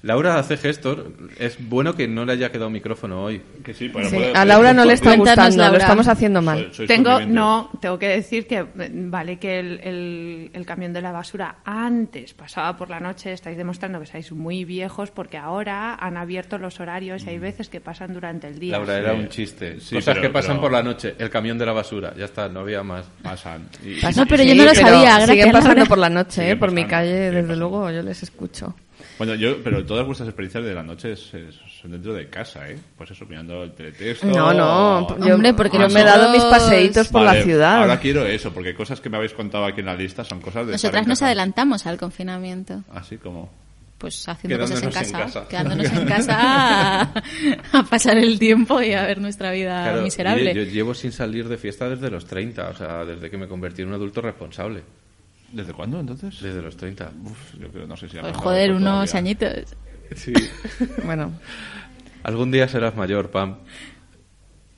Laura hace gestos. Es bueno que no le haya quedado micrófono hoy. que sí, pero Sí, puede- a Laura no le está gustando, lo estamos haciendo mal. Soy- Tengo, no, tengo que decir que, eh, vale, que el, el- el camión de la basura antes pasaba por la noche, estáis demostrando que estáis muy viejos porque ahora han abierto los horarios y hay veces que pasan durante el día. Laura, era un chiste. Sí, Cosas pero- que pasan pero- por la noche. El camión de la basura. Ya está, no había más. Pasan. Y- pero yo no lo sabía, Siguen pasando Laura. por la noche, ¿eh? por mi calle, desde pasando. luego, yo les escucho. Bueno, yo, pero todas vuestras experiencias de la noche son dentro de casa, ¿eh? Pues eso, mirando el teletexto. No, no, yo, Hombre, porque yo me he dado mis paseitos por Vale, la ciudad. Ahora quiero eso, porque cosas que me habéis contado aquí en la lista son cosas de. Nosotras nos casa. adelantamos al confinamiento. Así como. Pues haciendo cosas en Quedándonos en casa, casa. quedándonos en casa a, a pasar el tiempo y a ver nuestra vida Claro, miserable. oye, yo llevo sin salir de fiesta desde los 30. O sea, desde que me convertí en un adulto responsable. ¿Desde cuándo entonces? Desde los 30. Uf, yo creo, no sé si. Pues, joder, unos todavía. añitos. Sí. Bueno, Algún día serás mayor, Pam.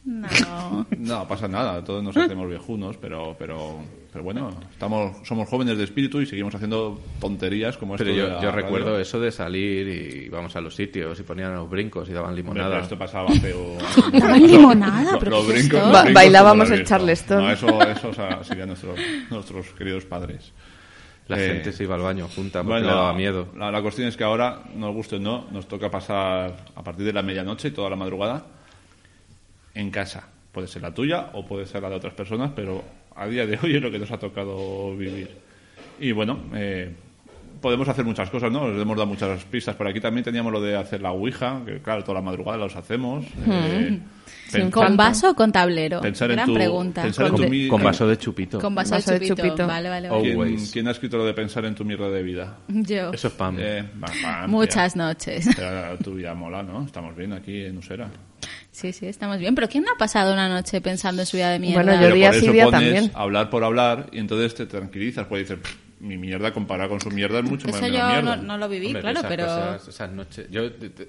No. No pasa nada, todos nos hacemos viejunos, pero, pero, pero bueno, estamos, somos jóvenes de espíritu y seguimos haciendo tonterías como esto Pero de yo, la yo radio. recuerdo eso de salir y íbamos a los sitios y ponían los brincos y daban limonada. pero esto pasaba hace un- Daban limonada, pero los ¿qué es brincos- los bailábamos el. Charleston. No, eso, eso o sea, serían nuestros, nuestros queridos padres. La Eh, gente se iba al baño junta porque Bueno, le daba miedo. La, la cuestión es que ahora, nos guste o no, nos toca pasar a partir de la medianoche y toda la madrugada en casa. Puede ser la tuya o puede ser la de otras personas, pero a día de hoy es lo que nos ha tocado vivir. Y bueno, eh, podemos hacer muchas cosas, ¿no? Les hemos dado muchas pistas. Por aquí también teníamos lo de hacer la Ouija, que claro, toda la madrugada los hacemos. Eh, pen- ¿Con vaso o con tablero? Pensar en Gran tu- pregunta. pensar en Con tu de- mi- Con vaso de chupito. Con vaso, Vaso de de chupito. chupito. Vale, vale, vale. ¿Quién, quién ha escrito lo de pensar en tu mierda de vida? Yo. Eso es pam. Eh, Muchas noches. Pero tu vida mola, ¿no? Estamos bien aquí en Usera. Sí, sí, estamos bien. Pero ¿quién no ha pasado una noche pensando en su vida de mierda? Bueno, yo Pero día por sí, día pones también. hablar por hablar y entonces te tranquilizas. Porque dices, "Pff, mi mierda comparada con su mierda es mucho más Eso yo mierda. no, no lo viví, Hombre, claro, esas pero... cosas, esas noches. Yo,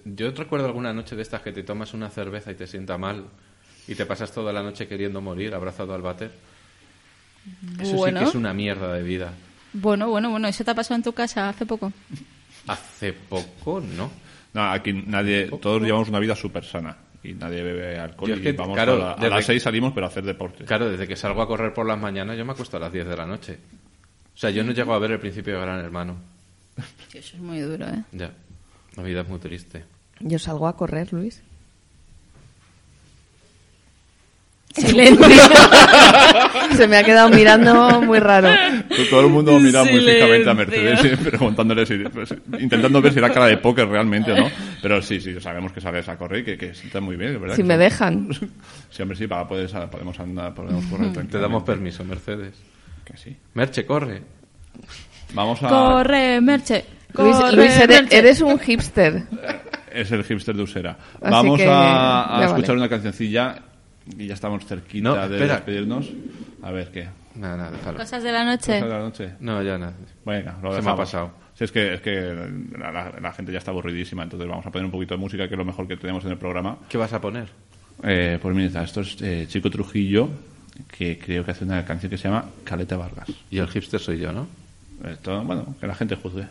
yo recuerdo alguna noche de estas que te tomas una cerveza y te sienta mal y te pasas toda la noche queriendo morir abrazado al váter. Eso Bueno. sí que es una mierda de vida. Bueno, bueno, bueno. ¿Eso te ha pasado en tu casa hace poco? Hace poco, ¿no? No, aquí nadie, todos llevamos una vida súper sana y nadie bebe alcohol. Yo es y vamos claro, a, la- a desde- las seis salimos, pero a hacer deporte. Claro, desde que salgo a correr por las mañanas yo me acuesto a las 10 de la noche. O sea, yo no llego a ver el principio de Gran Hermano. Eso es muy duro, ¿eh? Ya. La vida es muy triste. Yo salgo a correr, Luis. Silencio. Se me ha quedado mirando muy raro. Todo el mundo mira muy fijamente a Mercedes preguntándole si, pues, intentando ver si era cara de póker realmente o no. Pero sí, sí, sabemos que sales a correr y que, que sientas muy bien, ¿verdad? Si Que me sí. dejan. Sí, hombre, sí, para, puedes, podemos andar, podemos correr Te tranquilamente. damos permiso, Mercedes. Que sí. Merche, corre. Vamos a... Corre, Merche. Luis, Corre, Luis, eres, Merche. eres un hipster. Es el hipster de Usera. Así Vamos que a, escuchar vale. una cancioncilla y ya estamos cerquita No, de espera. despedirnos. A ver, ¿qué? Nada, nada, déjalo. Cosas de la noche. ¿Cosas de la noche? No, ya nada. Venga, lo Se me ha pasado. Sí, es que, es que la, la- la gente ya está aburridísima, entonces vamos a poner un poquito de música, que es lo mejor que tenemos en el programa. ¿Qué vas a poner? Eh, pues mira, esto es eh, Chico Trujillo, que creo que hace una canción que se llama Caleta Vargas. Y el hipster soy yo, ¿no? Esto, bueno, que la gente juzgue.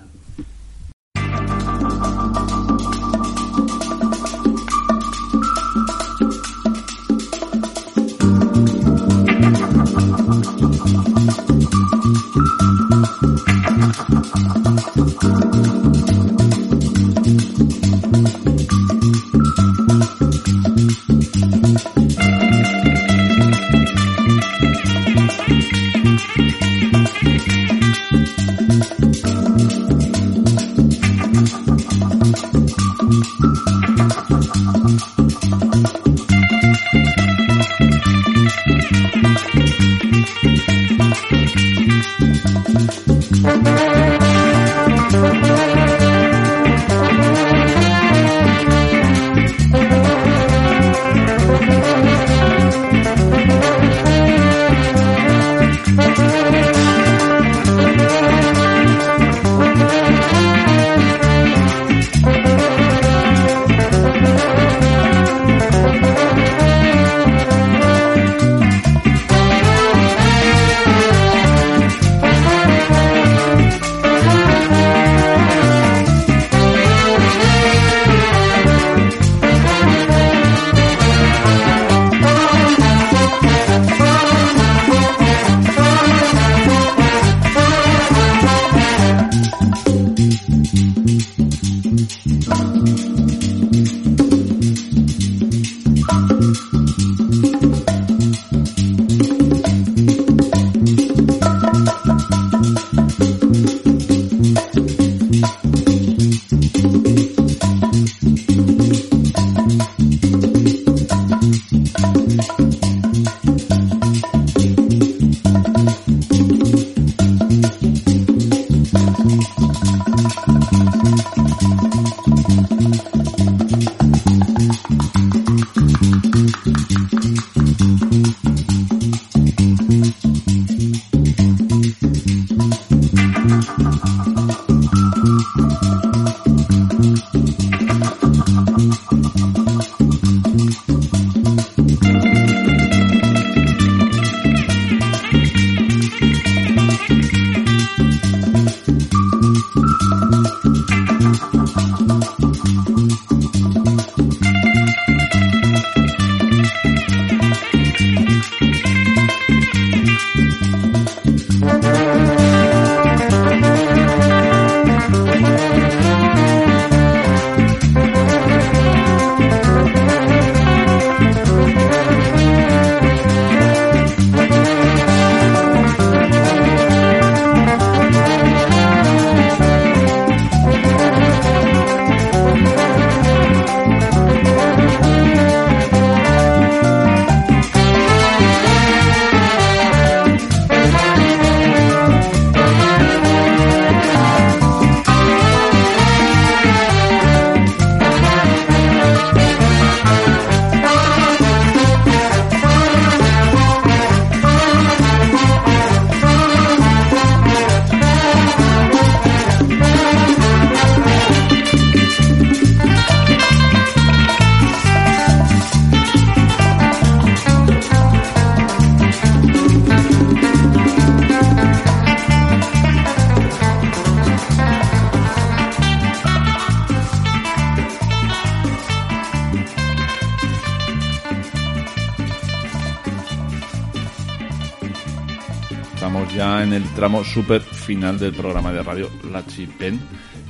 Ya en el tramo super final del programa de radio La Chipen.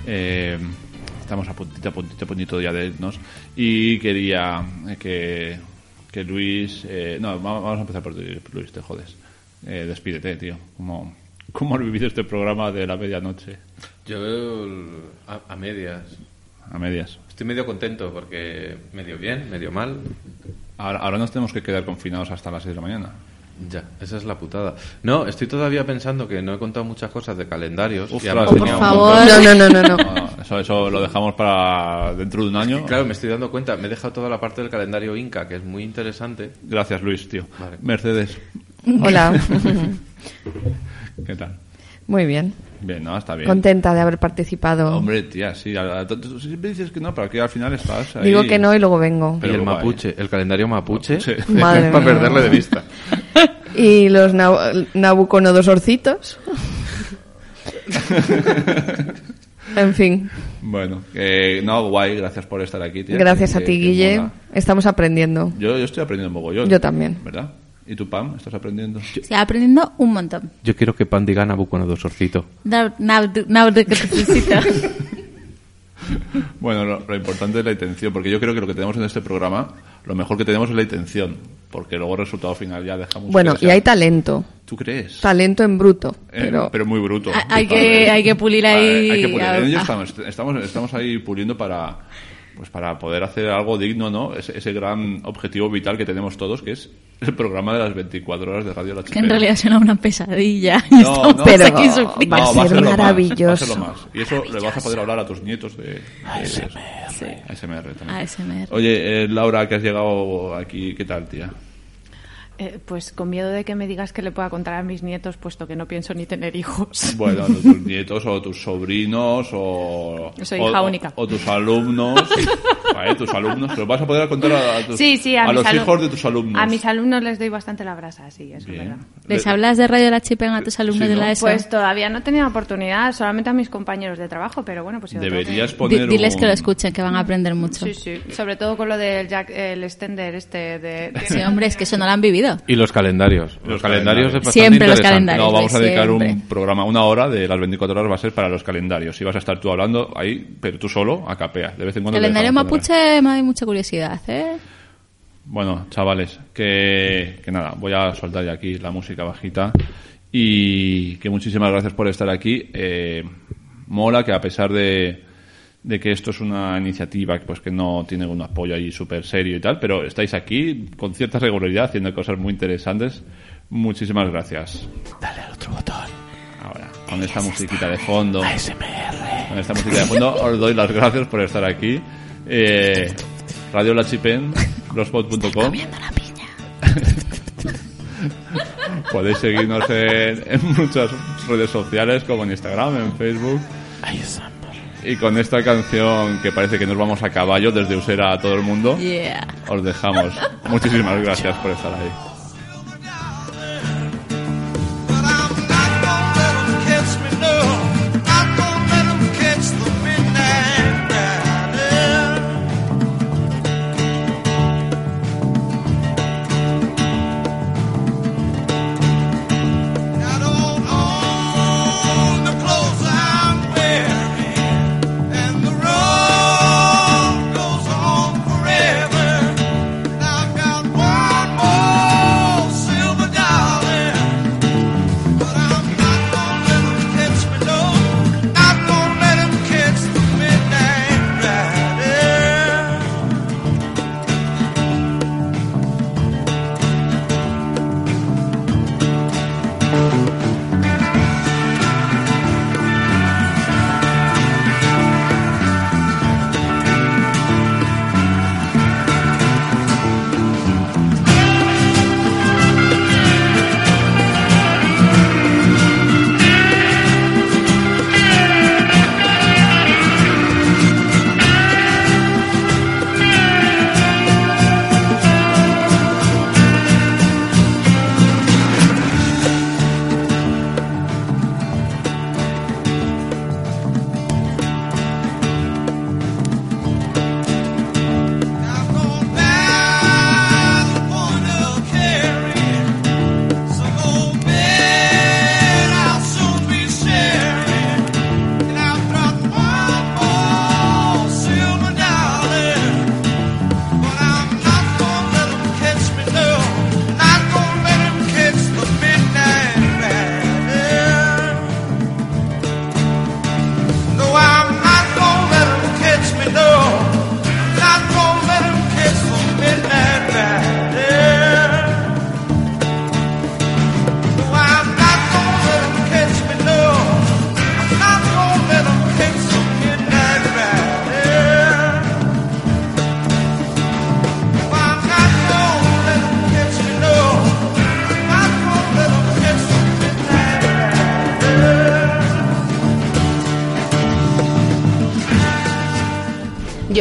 Eh, estamos a puntito, a puntito, a puntito ya de irnos. Y quería eh, que, que Luis... eh, no, va- vamos a empezar por ti, Luis, te jodes. Eh, despídete, tío. ¿Cómo, ¿Cómo has vivido este programa de la medianoche? Yo a, a medias. A medias. Estoy medio contento porque medio bien, medio mal. Ahora, ahora nos tenemos que quedar confinados hasta las 6 de la mañana. Ya, esa es la putada. No, estoy todavía pensando que no he contado muchas cosas de calendarios. y Ostras, además por favor. No, no, no, no, no. eso, eso lo dejamos para dentro de un año. Claro, me estoy dando cuenta. Me he dejado toda la parte del calendario Inca, que es muy interesante. Gracias, Luis, tío. Vale. Mercedes, Hola. ¿qué tal? Muy bien. Bien, no, está bien. Contenta de haber participado. Hombre, tía, sí. tú- siempre dices que no, pero aquí al final estás ahí. Digo que no y luego vengo. Pero y el mapuche, el calendario mapuche, Mapuche. Madre para mía. perderle de vista. Y los nab- nabucodonosorcitos. en fin. Bueno, eh, no, guay, gracias por estar aquí, tía. Gracias a ti, que Guille. Estamos aprendiendo. Yo, yo estoy aprendiendo mogollón. Yo también. ¿Verdad? ¿Y tú, Pam? ¿Estás aprendiendo? Estoy aprendiendo un montón. Yo quiero que Pan diga Nabucodonosorcito. Felicito. Bueno, lo, lo importante es la intención, porque yo creo que lo que tenemos en este programa, lo mejor que tenemos es la intención, porque luego el resultado final ya dejamos. Bueno, y hay talento. ¿Tú crees? Talento en bruto. Eh, Pero muy bruto. Hay- que- hay que pulir ahí Hay que pulir. estamos, estamos, estamos ahí puliendo para, pues para poder hacer algo digno, ¿no? Ese, ese gran objetivo vital que tenemos todos, que es el programa de las 24 horas de Radio La que en realidad suena una pesadilla. No, estamos no. Pero aquí sufriendo. va a No, ser lo más, maravilloso. va a ser lo más. Y eso le vas a poder hablar a tus nietos de, de- Sí. ASMR también. ASMR. Oye, eh, Laura, que has llegado aquí, ¿qué tal, tía? Eh, pues con miedo de que me digas que le pueda contar a mis nietos, puesto que no pienso ni tener hijos. Bueno, tus nietos o tus sobrinos o... Soy o- hija o- única. O, tus alumnos. Vale, tus alumnos. ¿Se lo vas a poder contar a, a tus, Sí, sí, a, a mis los hijos de tus alumnos? A mis alumnos les doy bastante la brasa, sí, eso es verdad. ¿Les Le- hablas de Radio La Chipen a tus alumnos Sí, de la ESO? Pues todavía no he tenido oportunidad, solamente a mis compañeros de trabajo, pero bueno, pues si tengo Deberías poner diles un- que lo escuchen, que van a aprender mucho. Sí, sí, sobre todo con lo del jack, el extender este de... Sí, hombre, es que eso no lo han vivido. Y los calendarios. Los, Los calendarios, calendarios. es bastante Siempre los calendarios. No, vamos a dedicar siempre. un programa, una hora de las 24 horas va a ser para los calendarios. Y vas a estar tú hablando ahí, pero tú solo, a capea. De vez en cuando. Calendario mapuche me da mucha curiosidad, ¿eh? Bueno, chavales, que, que nada, voy a soltar ya aquí la música bajita y que muchísimas gracias por estar aquí. Eh, mola que a pesar de, de que esto es una iniciativa pues que no tiene un apoyo ahí súper serio y tal, pero estáis aquí con cierta regularidad haciendo cosas muy interesantes. Muchísimas gracias. Dale al otro botón. Ahora, con esta musiquita de fondo. Con esta musiquita de fondo os doy las gracias por estar aquí. Eh, Radio La Chipen, blogspot.com. Podéis seguirnos en, en muchas redes sociales como en Instagram, en Facebook. Ahí. Y con esta canción que parece que nos vamos a caballo desde Usera a todo el mundo, Yeah. os dejamos. Muchísimas gracias por estar ahí.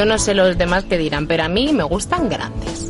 Yo no sé los demás qué dirán, pero a mí me gustan grandes.